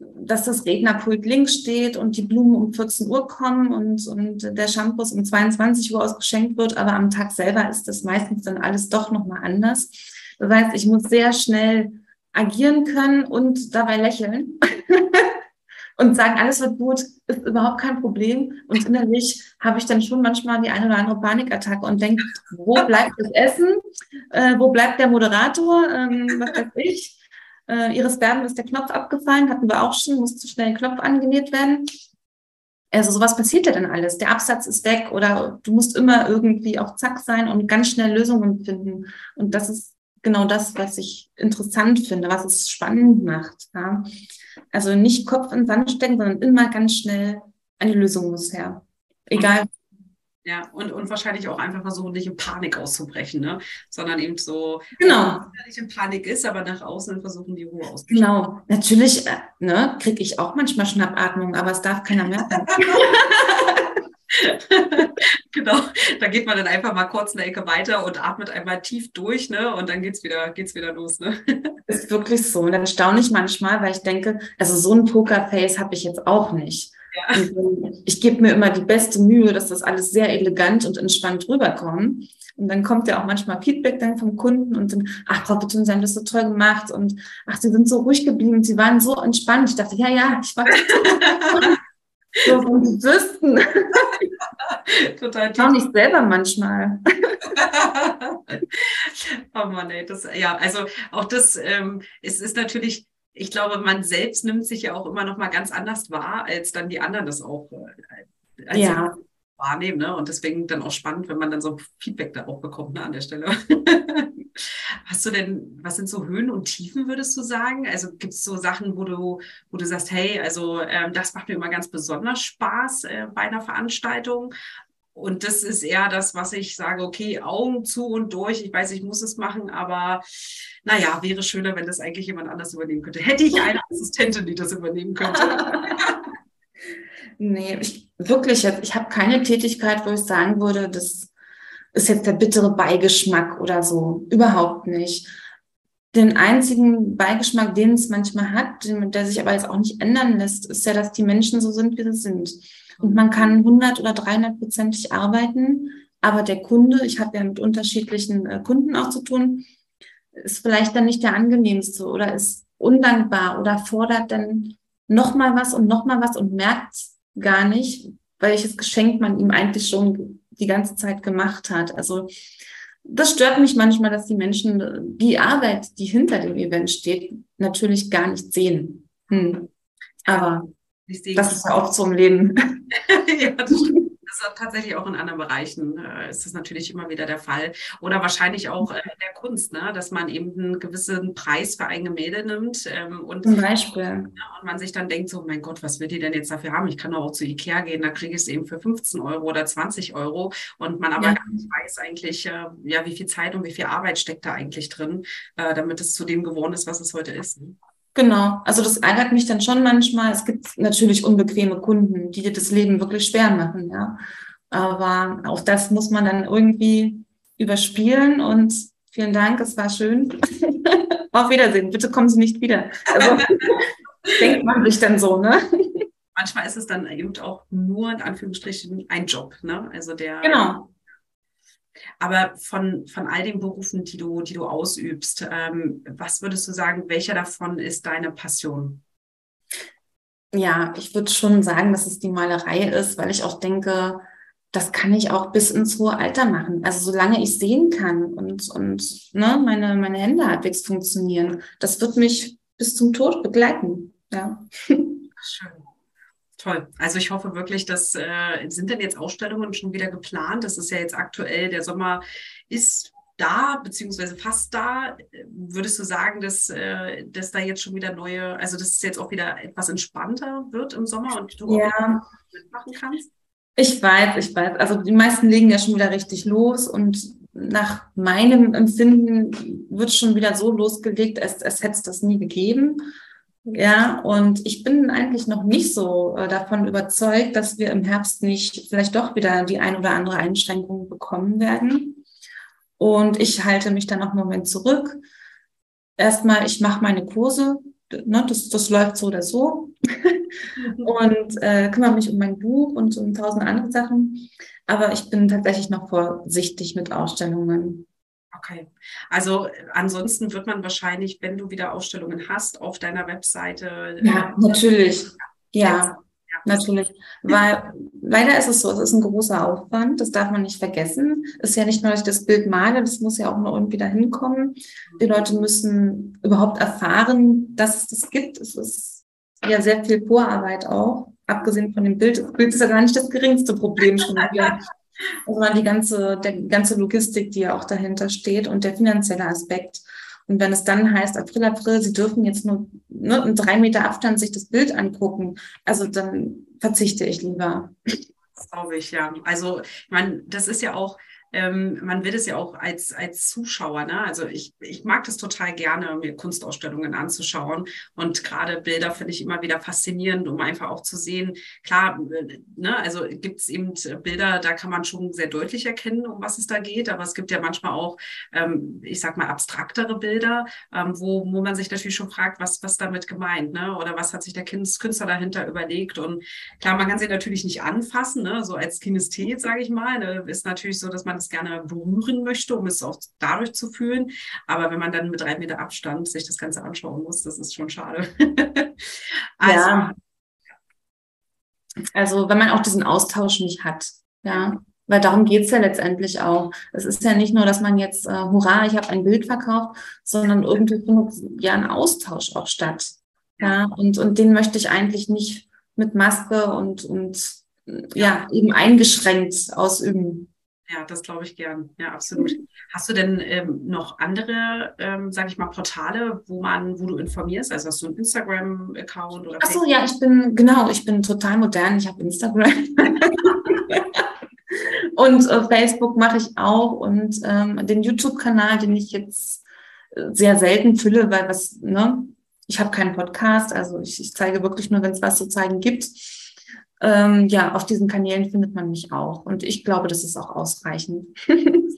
dass das Rednerpult links steht und die Blumen um 14 Uhr kommen und, und der Shampoo um 22 Uhr ausgeschenkt wird, aber am Tag selber ist das meistens dann alles doch nochmal anders. Das heißt, ich muss sehr schnell agieren können und dabei lächeln *laughs* und sagen, alles wird gut, ist überhaupt kein Problem. Und innerlich habe ich dann schon manchmal die eine oder andere Panikattacke und denke, wo bleibt das Essen? Äh, wo bleibt der Moderator? Ähm, was weiß ich? Äh, Iris Berben ist der Knopf abgefallen, hatten wir auch schon, musste schnell ein Knopf angenäht werden. Also sowas passiert ja dann alles. Der Absatz ist weg oder du musst immer irgendwie auf Zack sein und ganz schnell Lösungen finden. Und das ist genau das, was ich interessant finde, was es spannend macht. Ja? Also nicht Kopf in den Sand stecken, sondern immer ganz schnell eine Lösung muss her. Egal, ja, und, und wahrscheinlich auch einfach versuchen, nicht in Panik auszubrechen, ne? sondern eben so, genau. nicht in Panik ist, aber nach außen versuchen, die Ruhe auszubrechen. Genau, natürlich äh, ne, kriege ich auch manchmal Schnappatmung, aber es darf keiner merken. *laughs* genau, da geht man dann einfach mal kurz eine Ecke weiter und atmet einmal tief durch, ne? Und dann geht's wieder, geht's wieder los, ne? *laughs* Ist wirklich so. Und dann staune ich manchmal, weil ich denke, also so ein Pokerface habe ich jetzt auch nicht. Ja. Ich gebe mir immer die beste Mühe, dass das alles sehr elegant und entspannt rüberkommt. Und dann kommt ja auch manchmal Feedback dann vom Kunden und dann, ach, Frau Beton, Sie haben das so toll gemacht und ach, Sie sind so ruhig geblieben, Sie waren so entspannt. Ich dachte, ja, ja, ich war *laughs* so von Sie wüssten. Total tief. Auch nicht selber manchmal. *laughs* oh Mann, ey, das, ja, also auch das, ähm, es ist natürlich ich glaube, man selbst nimmt sich ja auch immer noch mal ganz anders wahr, als dann die anderen das auch äh, ja. wahrnehmen. Ne? Und deswegen dann auch spannend, wenn man dann so Feedback da auch bekommt ne, an der Stelle. *laughs* Hast du denn, was sind so Höhen und Tiefen, würdest du sagen? Also gibt es so Sachen, wo du, wo du sagst, hey, also ähm, das macht mir immer ganz besonders Spaß äh, bei einer Veranstaltung. Und das ist eher das, was ich sage, okay, Augen zu und durch. Ich weiß, ich muss es machen, aber naja, wäre schöner, wenn das eigentlich jemand anders übernehmen könnte. Hätte ich eine *laughs* Assistentin, die das übernehmen könnte. nee, ich, wirklich, ich habe keine Tätigkeit, wo ich sagen würde, das ist jetzt der bittere Beigeschmack oder so. Überhaupt nicht. Den einzigen Beigeschmack, den es manchmal hat, der sich aber jetzt auch nicht ändern lässt, ist ja, dass die Menschen so sind, wie sie sind. Und man kann 100 oder 300 prozentig arbeiten, aber der Kunde, ich habe ja mit unterschiedlichen äh, Kunden auch zu tun, ist vielleicht dann nicht der angenehmste oder ist undankbar oder fordert dann nochmal was und nochmal was und merkt gar nicht, welches Geschenk man ihm eigentlich schon die ganze Zeit gemacht hat. Also das stört mich manchmal, dass die Menschen die Arbeit, die hinter dem Event steht, natürlich gar nicht sehen. Hm. Aber das ist ja auch zum Leben. *laughs* ja, das stimmt tatsächlich auch in anderen Bereichen äh, ist das natürlich immer wieder der Fall. Oder wahrscheinlich auch äh, in der Kunst, ne? dass man eben einen gewissen Preis für ein Gemälde nimmt. Ähm, und, Zum Beispiel. Ja, und man sich dann denkt, so, mein Gott, was will die denn jetzt dafür haben? Ich kann doch auch zu Ikea gehen, da kriege ich es eben für 15 Euro oder 20 Euro. Und man aber ja. gar nicht weiß eigentlich, äh, ja, wie viel Zeit und wie viel Arbeit steckt da eigentlich drin, äh, damit es zu dem geworden ist, was es heute ist. Ne? Genau, also das ärgert mich dann schon manchmal. Es gibt natürlich unbequeme Kunden, die dir das Leben wirklich schwer machen, ja. Aber auch das muss man dann irgendwie überspielen und vielen Dank, es war schön. *laughs* Auf Wiedersehen, bitte kommen Sie nicht wieder. Also *laughs* denkt man sich dann so, ne? Manchmal ist es dann eben auch nur in Anführungsstrichen ein Job, ne? Also der genau. Aber von, von all den Berufen, die du, die du ausübst, ähm, was würdest du sagen, welcher davon ist deine Passion? Ja, ich würde schon sagen, dass es die Malerei ist, weil ich auch denke, das kann ich auch bis ins hohe Alter machen. Also solange ich sehen kann und, und ne, meine, meine Hände halbwegs funktionieren, das wird mich bis zum Tod begleiten. Ja. Schön. Toll. Also ich hoffe wirklich, dass äh, sind denn jetzt Ausstellungen schon wieder geplant? Das ist ja jetzt aktuell, der Sommer ist da, beziehungsweise fast da. Würdest du sagen, dass, äh, dass da jetzt schon wieder neue, also dass es jetzt auch wieder etwas entspannter wird im Sommer und du ja. auch mitmachen kannst? Ich weiß, ich weiß. Also die meisten legen ja schon wieder richtig los und nach meinem Empfinden wird schon wieder so losgelegt, als, als hätte es das nie gegeben. Ja, und ich bin eigentlich noch nicht so äh, davon überzeugt, dass wir im Herbst nicht vielleicht doch wieder die ein oder andere Einschränkung bekommen werden. Und ich halte mich dann noch einen Moment zurück. Erstmal, ich mache meine Kurse, ne, das, das läuft so oder so. Mhm. *laughs* und äh, kümmere mich um mein Buch und um tausend andere Sachen. Aber ich bin tatsächlich noch vorsichtig mit Ausstellungen. Okay. Also ansonsten wird man wahrscheinlich, wenn du wieder Ausstellungen hast, auf deiner Webseite. Ja, *laughs* natürlich. Ja, ja, natürlich. Weil leider ist es so, es ist ein großer Aufwand, das darf man nicht vergessen. Es ist ja nicht nur, dass ich das Bild male, das muss ja auch noch irgendwie dahin kommen. Die Leute müssen überhaupt erfahren, dass es das gibt. Es ist ja sehr viel Vorarbeit auch, abgesehen von dem Bild. Das Bild ist ja gar nicht das geringste Problem schon *laughs* wieder. Sondern die ganze, der ganze Logistik, die ja auch dahinter steht und der finanzielle Aspekt. Und wenn es dann heißt, April, April, Sie dürfen jetzt nur, nur in drei Meter Abstand sich das Bild angucken, also dann verzichte ich lieber. Das glaube ich, ja. Also, ich meine, das ist ja auch, ähm, man will es ja auch als, als Zuschauer, ne? Also ich, ich mag das total gerne, mir Kunstausstellungen anzuschauen. Und gerade Bilder finde ich immer wieder faszinierend, um einfach auch zu sehen, klar, ne, also gibt es eben Bilder, da kann man schon sehr deutlich erkennen, um was es da geht. Aber es gibt ja manchmal auch, ähm, ich sag mal, abstraktere Bilder, ähm, wo, wo man sich natürlich schon fragt, was, was damit gemeint, ne? Oder was hat sich der Künstler dahinter überlegt? Und klar, man kann sie natürlich nicht anfassen, ne? So als Kinesthet, sage ich mal, ne? ist natürlich so, dass man es gerne berühren möchte, um es auch dadurch zu fühlen. Aber wenn man dann mit drei Meter Abstand sich das Ganze anschauen muss, das ist schon schade. *laughs* also, ja. Also wenn man auch diesen Austausch nicht hat, ja. Weil darum geht es ja letztendlich auch. Es ist ja nicht nur, dass man jetzt, äh, hurra, ich habe ein Bild verkauft, sondern irgendwie findet ja ein Austausch auch statt. Ja, und, und den möchte ich eigentlich nicht mit Maske und, und ja, eben eingeschränkt ausüben. Ja, das glaube ich gern. Ja, absolut. Hast du denn ähm, noch andere, ähm, sage ich mal, Portale, wo man, wo du informierst? Also hast du einen Instagram-Account oder? Ach so, ja, ich bin genau, ich bin total modern. Ich habe Instagram *laughs* und äh, Facebook mache ich auch und ähm, den YouTube-Kanal, den ich jetzt äh, sehr selten fülle, weil was, ne, ich habe keinen Podcast, also ich, ich zeige wirklich nur, wenn es was zu zeigen gibt ähm, ja, auf diesen Kanälen findet man mich auch. Und ich glaube, das ist auch ausreichend. *laughs*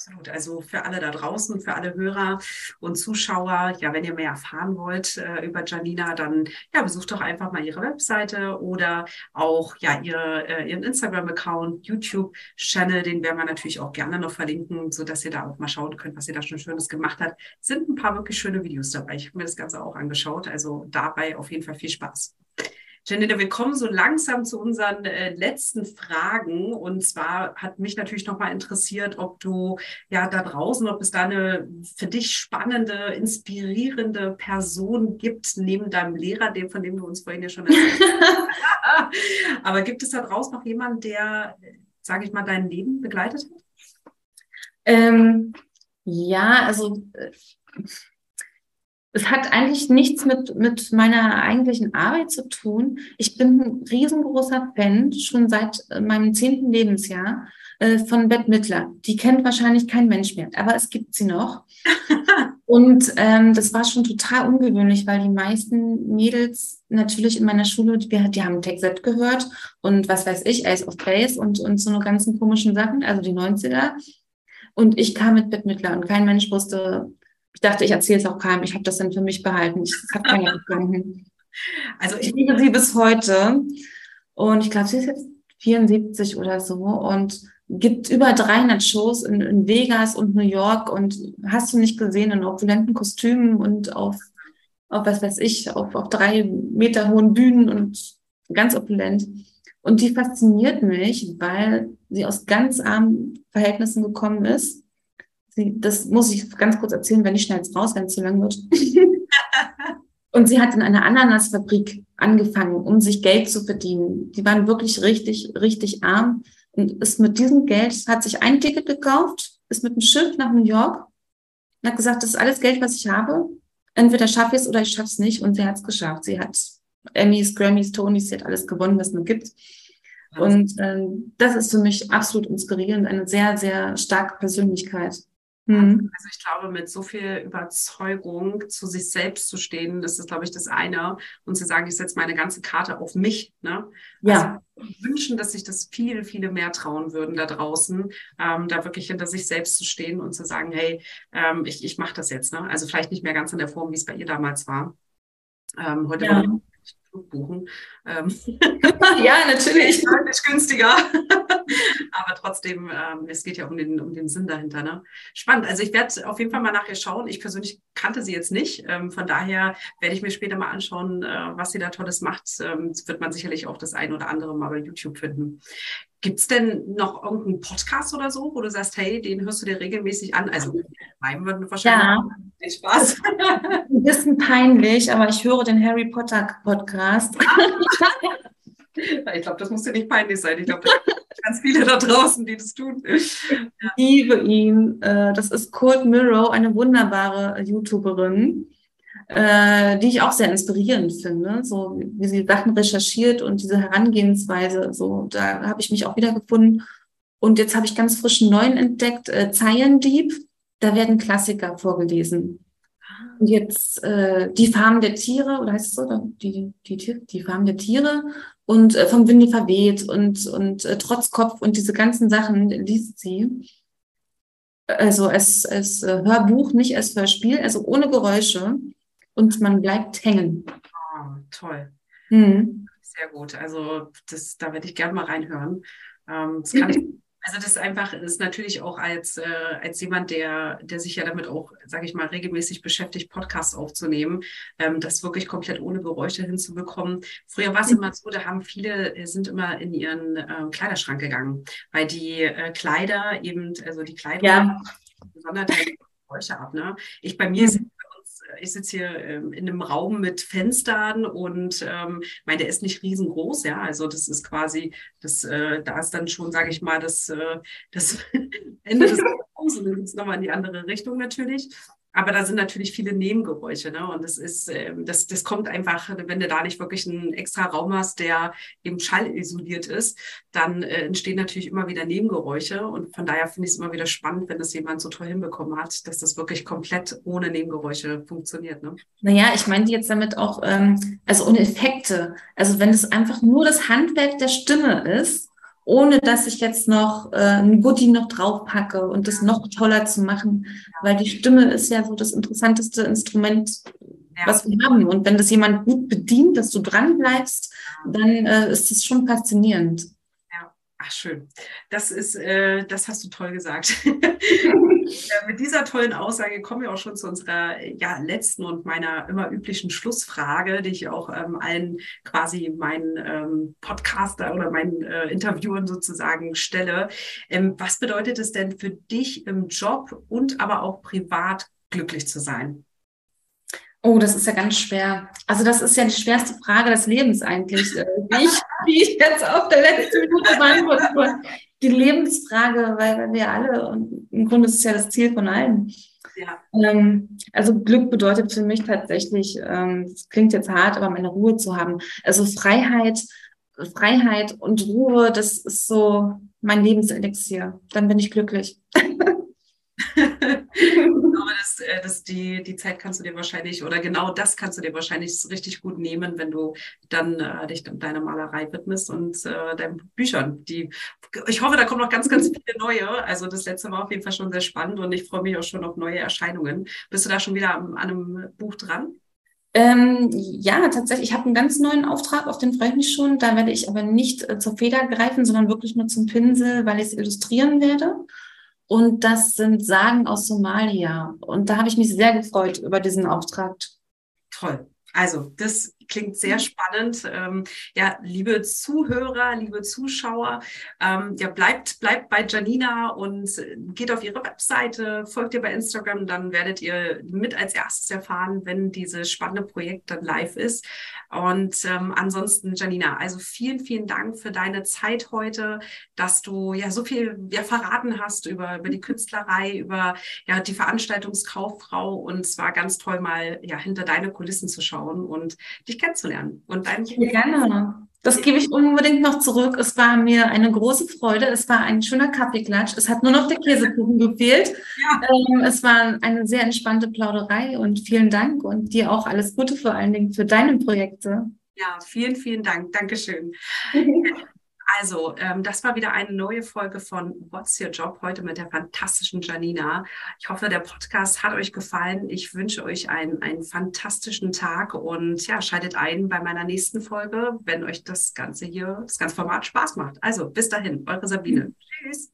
Absolut. Also für alle da draußen, für alle Hörer und Zuschauer, ja, wenn ihr mehr erfahren wollt äh, über Janina, dann ja, besucht doch einfach mal ihre Webseite oder auch ja ihre, äh, ihren Instagram-Account, YouTube-Channel, den werden wir natürlich auch gerne noch verlinken, so dass ihr da auch mal schauen könnt, was ihr da schon Schönes gemacht hat. Sind ein paar wirklich schöne Videos dabei. Ich habe mir das Ganze auch angeschaut. Also dabei auf jeden Fall viel Spaß. Janine, wir kommen so langsam zu unseren äh, letzten Fragen. Und zwar hat mich natürlich nochmal interessiert, ob du ja da draußen, ob es da eine für dich spannende, inspirierende Person gibt, neben deinem Lehrer, dem, von dem du uns vorhin ja schon erzählt *laughs* hast. Aber gibt es da draußen noch jemanden, der, sage ich mal, dein Leben begleitet hat? Ähm, ja, also äh, es hat eigentlich nichts mit, mit meiner eigentlichen Arbeit zu tun. Ich bin ein riesengroßer Fan, schon seit äh, meinem zehnten Lebensjahr, äh, von Bette Midler. Die kennt wahrscheinlich kein Mensch mehr, aber es gibt sie noch. *laughs* Und ähm, das war schon total ungewöhnlich, weil die meisten Mädels natürlich in meiner Schule, die, die haben Tech gehört und was weiß ich, Ace of Base und, und so eine ganzen komischen Sachen, also die 90er. Und ich kam mit Bette Midler und kein Mensch wusste, ich dachte, ich erzähle es auch keinem. Ich habe das dann für mich behalten. Ich habe keine *laughs* verstanden. Also ich liebe sie bis heute. Und ich glaube, sie ist jetzt 74 oder so und gibt über 300 Shows in, in, Vegas und New York und hast du nicht gesehen in opulenten Kostümen und auf, auf was weiß ich, auf, auf drei Meter hohen Bühnen und ganz opulent. Und die fasziniert mich, weil sie aus ganz armen Verhältnissen gekommen ist Sie, das muss ich ganz kurz erzählen, wenn ich schnell jetzt raus, wenn es zu lang wird. *laughs* und sie hat in einer Ananasfabrik angefangen, um sich Geld zu verdienen. Die waren wirklich richtig, richtig arm und ist mit diesem Geld, hat sich ein Ticket gekauft ist mit dem Schiff nach New York und hat gesagt, das ist alles Geld, was ich habe. Entweder schaffe ich es oder ich schaffe es nicht. Und sie hat es geschafft. Sie hat Emmys, Grammys, Tonys, sie hat alles gewonnen, was man gibt. Und ähm, das ist für mich absolut inspirierend, eine sehr, sehr starke Persönlichkeit. Mhm. Also ich glaube, mit so viel Überzeugung zu sich selbst zu stehen, das ist, glaube ich, das eine. Und zu sagen, ich setze meine ganze Karte auf mich. Ne? Ja. Also wünschen, dass sich das viele, viele mehr trauen würden da draußen, ähm, da wirklich hinter sich selbst zu stehen und zu sagen, hey, ähm, ich, ich mache das jetzt. Ne? Also vielleicht nicht mehr ganz in der Form, wie es bei ihr damals war. Ähm, heute ja. Flug buchen. Ähm, *laughs* ja, natürlich. Nicht günstiger. *laughs* Aber trotzdem, ähm, es geht ja um den, um den Sinn dahinter. Ne? Spannend. Also ich werde auf jeden Fall mal nachher schauen. Ich persönlich kannte sie jetzt nicht. Ähm, von daher werde ich mir später mal anschauen, äh, was sie da Tolles macht. Ähm, wird man sicherlich auch das ein oder andere mal bei YouTube finden. Gibt es denn noch irgendeinen Podcast oder so, wo du sagst, hey, den hörst du dir regelmäßig an? Also meinem wird wahrscheinlich ja. Spaß. Ein bisschen peinlich, aber ich höre den Harry Potter Podcast. *laughs* *laughs* ich glaube, das muss dir nicht peinlich sein. Ich glaube, ganz viele da draußen, die das tun. Ich liebe ihn. Äh, das ist Cold Mirror, eine wunderbare YouTuberin äh, die ich auch sehr inspirierend finde, so wie sie Sachen recherchiert und diese Herangehensweise, so da habe ich mich auch wiedergefunden. Und jetzt habe ich ganz frisch einen neuen entdeckt, äh, Dieb, da werden Klassiker vorgelesen. Und jetzt äh, die Farm der Tiere, oder heißt es so? Die, die, die Farm der Tiere und äh, vom Windy verweht und, und äh, Trotzkopf und diese ganzen Sachen liest sie. Also als, als äh, Hörbuch, nicht als Hörspiel, also ohne Geräusche und man bleibt hängen. Oh, toll. Mhm. Sehr gut. Also das, da werde ich gerne mal reinhören. Ähm, das kann ich, also das ist einfach, ist natürlich auch als, äh, als jemand, der, der sich ja damit auch, sage ich mal, regelmäßig beschäftigt, Podcasts aufzunehmen, ähm, das wirklich komplett ohne Geräusche hinzubekommen. Früher war es immer so, da haben viele, äh, sind immer in ihren äh, Kleiderschrank gegangen, weil die äh, Kleider eben, also die Kleider ja. besonders Geräusche ab. Ne? Ich bei mir mhm. Ich sitze hier ähm, in einem Raum mit Fenstern und ähm, meine, der ist nicht riesengroß, ja. Also das ist quasi, das, äh, da ist dann schon, sage ich mal, das, äh, das *laughs* Ende des Raums und dann geht es nochmal in die andere Richtung natürlich. Aber da sind natürlich viele Nebengeräusche, ne? Und das ist, ähm, das, das kommt einfach, wenn du da nicht wirklich einen extra Raum hast, der eben schallisoliert ist, dann äh, entstehen natürlich immer wieder Nebengeräusche. Und von daher finde ich es immer wieder spannend, wenn das jemand so toll hinbekommen hat, dass das wirklich komplett ohne Nebengeräusche funktioniert. Ne? Naja, ich meine jetzt damit auch, ähm, also ohne Effekte. Also wenn es einfach nur das Handwerk der Stimme ist, ohne dass ich jetzt noch äh, ein Goodie noch draufpacke und das noch toller zu machen, weil die Stimme ist ja so das interessanteste Instrument, ja. was wir haben. Und wenn das jemand gut bedient, dass du dran bleibst, dann äh, ist das schon faszinierend. Ach, schön. Das ist, äh, das hast du toll gesagt. *laughs* *laughs* Mit dieser tollen Aussage kommen wir auch schon zu unserer ja, letzten und meiner immer üblichen Schlussfrage, die ich auch ähm, allen quasi meinen ähm, Podcaster oder meinen äh, Interviewern sozusagen stelle. Ähm, was bedeutet es denn für dich im Job und aber auch privat glücklich zu sein? Oh, das ist ja ganz schwer. Also das ist ja die schwerste Frage des Lebens eigentlich, äh, *laughs* wie, wie ich jetzt auf der letzten Minute beantworten wollte. Die Lebensfrage, weil wir alle, und im Grunde ist es ja das Ziel von allen. Ja. Ähm, also Glück bedeutet für mich tatsächlich, ähm, das klingt jetzt hart, aber meine Ruhe zu haben. Also Freiheit, Freiheit und Ruhe, das ist so mein Lebenselixier. Dann bin ich glücklich. *laughs* äh, dass die, die Zeit kannst du dir wahrscheinlich, oder genau das kannst du dir wahrscheinlich richtig gut nehmen, wenn du dann äh, dich deiner Malerei widmest und äh, deinen Büchern. Die, ich hoffe, da kommen noch ganz, ganz viele neue. Also das letzte war auf jeden Fall schon sehr spannend und ich freue mich auch schon auf neue Erscheinungen. Bist du da schon wieder an, an einem Buch dran? Ähm, ja, tatsächlich. Ich habe einen ganz neuen Auftrag, auf den freue ich mich schon. Da werde ich aber nicht äh, zur Feder greifen, sondern wirklich nur zum Pinsel, weil ich es illustrieren werde. Und das sind Sagen aus Somalia. Und da habe ich mich sehr gefreut über diesen Auftrag. Toll. Also, das klingt sehr mhm. spannend. Ähm, ja, liebe Zuhörer, liebe Zuschauer, ähm, ja, bleibt, bleibt bei Janina und geht auf ihre Webseite, folgt ihr bei Instagram, dann werdet ihr mit als erstes erfahren, wenn dieses spannende Projekt dann live ist. Und ähm, ansonsten, Janina, also vielen, vielen Dank für deine Zeit heute, dass du ja so viel ja, verraten hast über, über die Künstlerei, über ja, die Veranstaltungskauffrau und es war ganz toll, mal ja, hinter deine Kulissen zu schauen und dich kennenzulernen. Und ja, gerne. Das gebe ich unbedingt noch zurück. Es war mir eine große Freude. Es war ein schöner Kaffeeklatsch. Es hat nur noch der Käsekuchen gefehlt. Ja. Ähm, es war eine sehr entspannte Plauderei und vielen Dank und dir auch alles Gute vor allen Dingen für deine Projekte. Ja, vielen, vielen Dank. Dankeschön. *laughs* Also, ähm, das war wieder eine neue Folge von What's Your Job heute mit der fantastischen Janina. Ich hoffe, der Podcast hat euch gefallen. Ich wünsche euch einen, einen fantastischen Tag und ja, schaltet ein bei meiner nächsten Folge, wenn euch das Ganze hier, das ganze Format Spaß macht. Also, bis dahin, eure Sabine. Tschüss.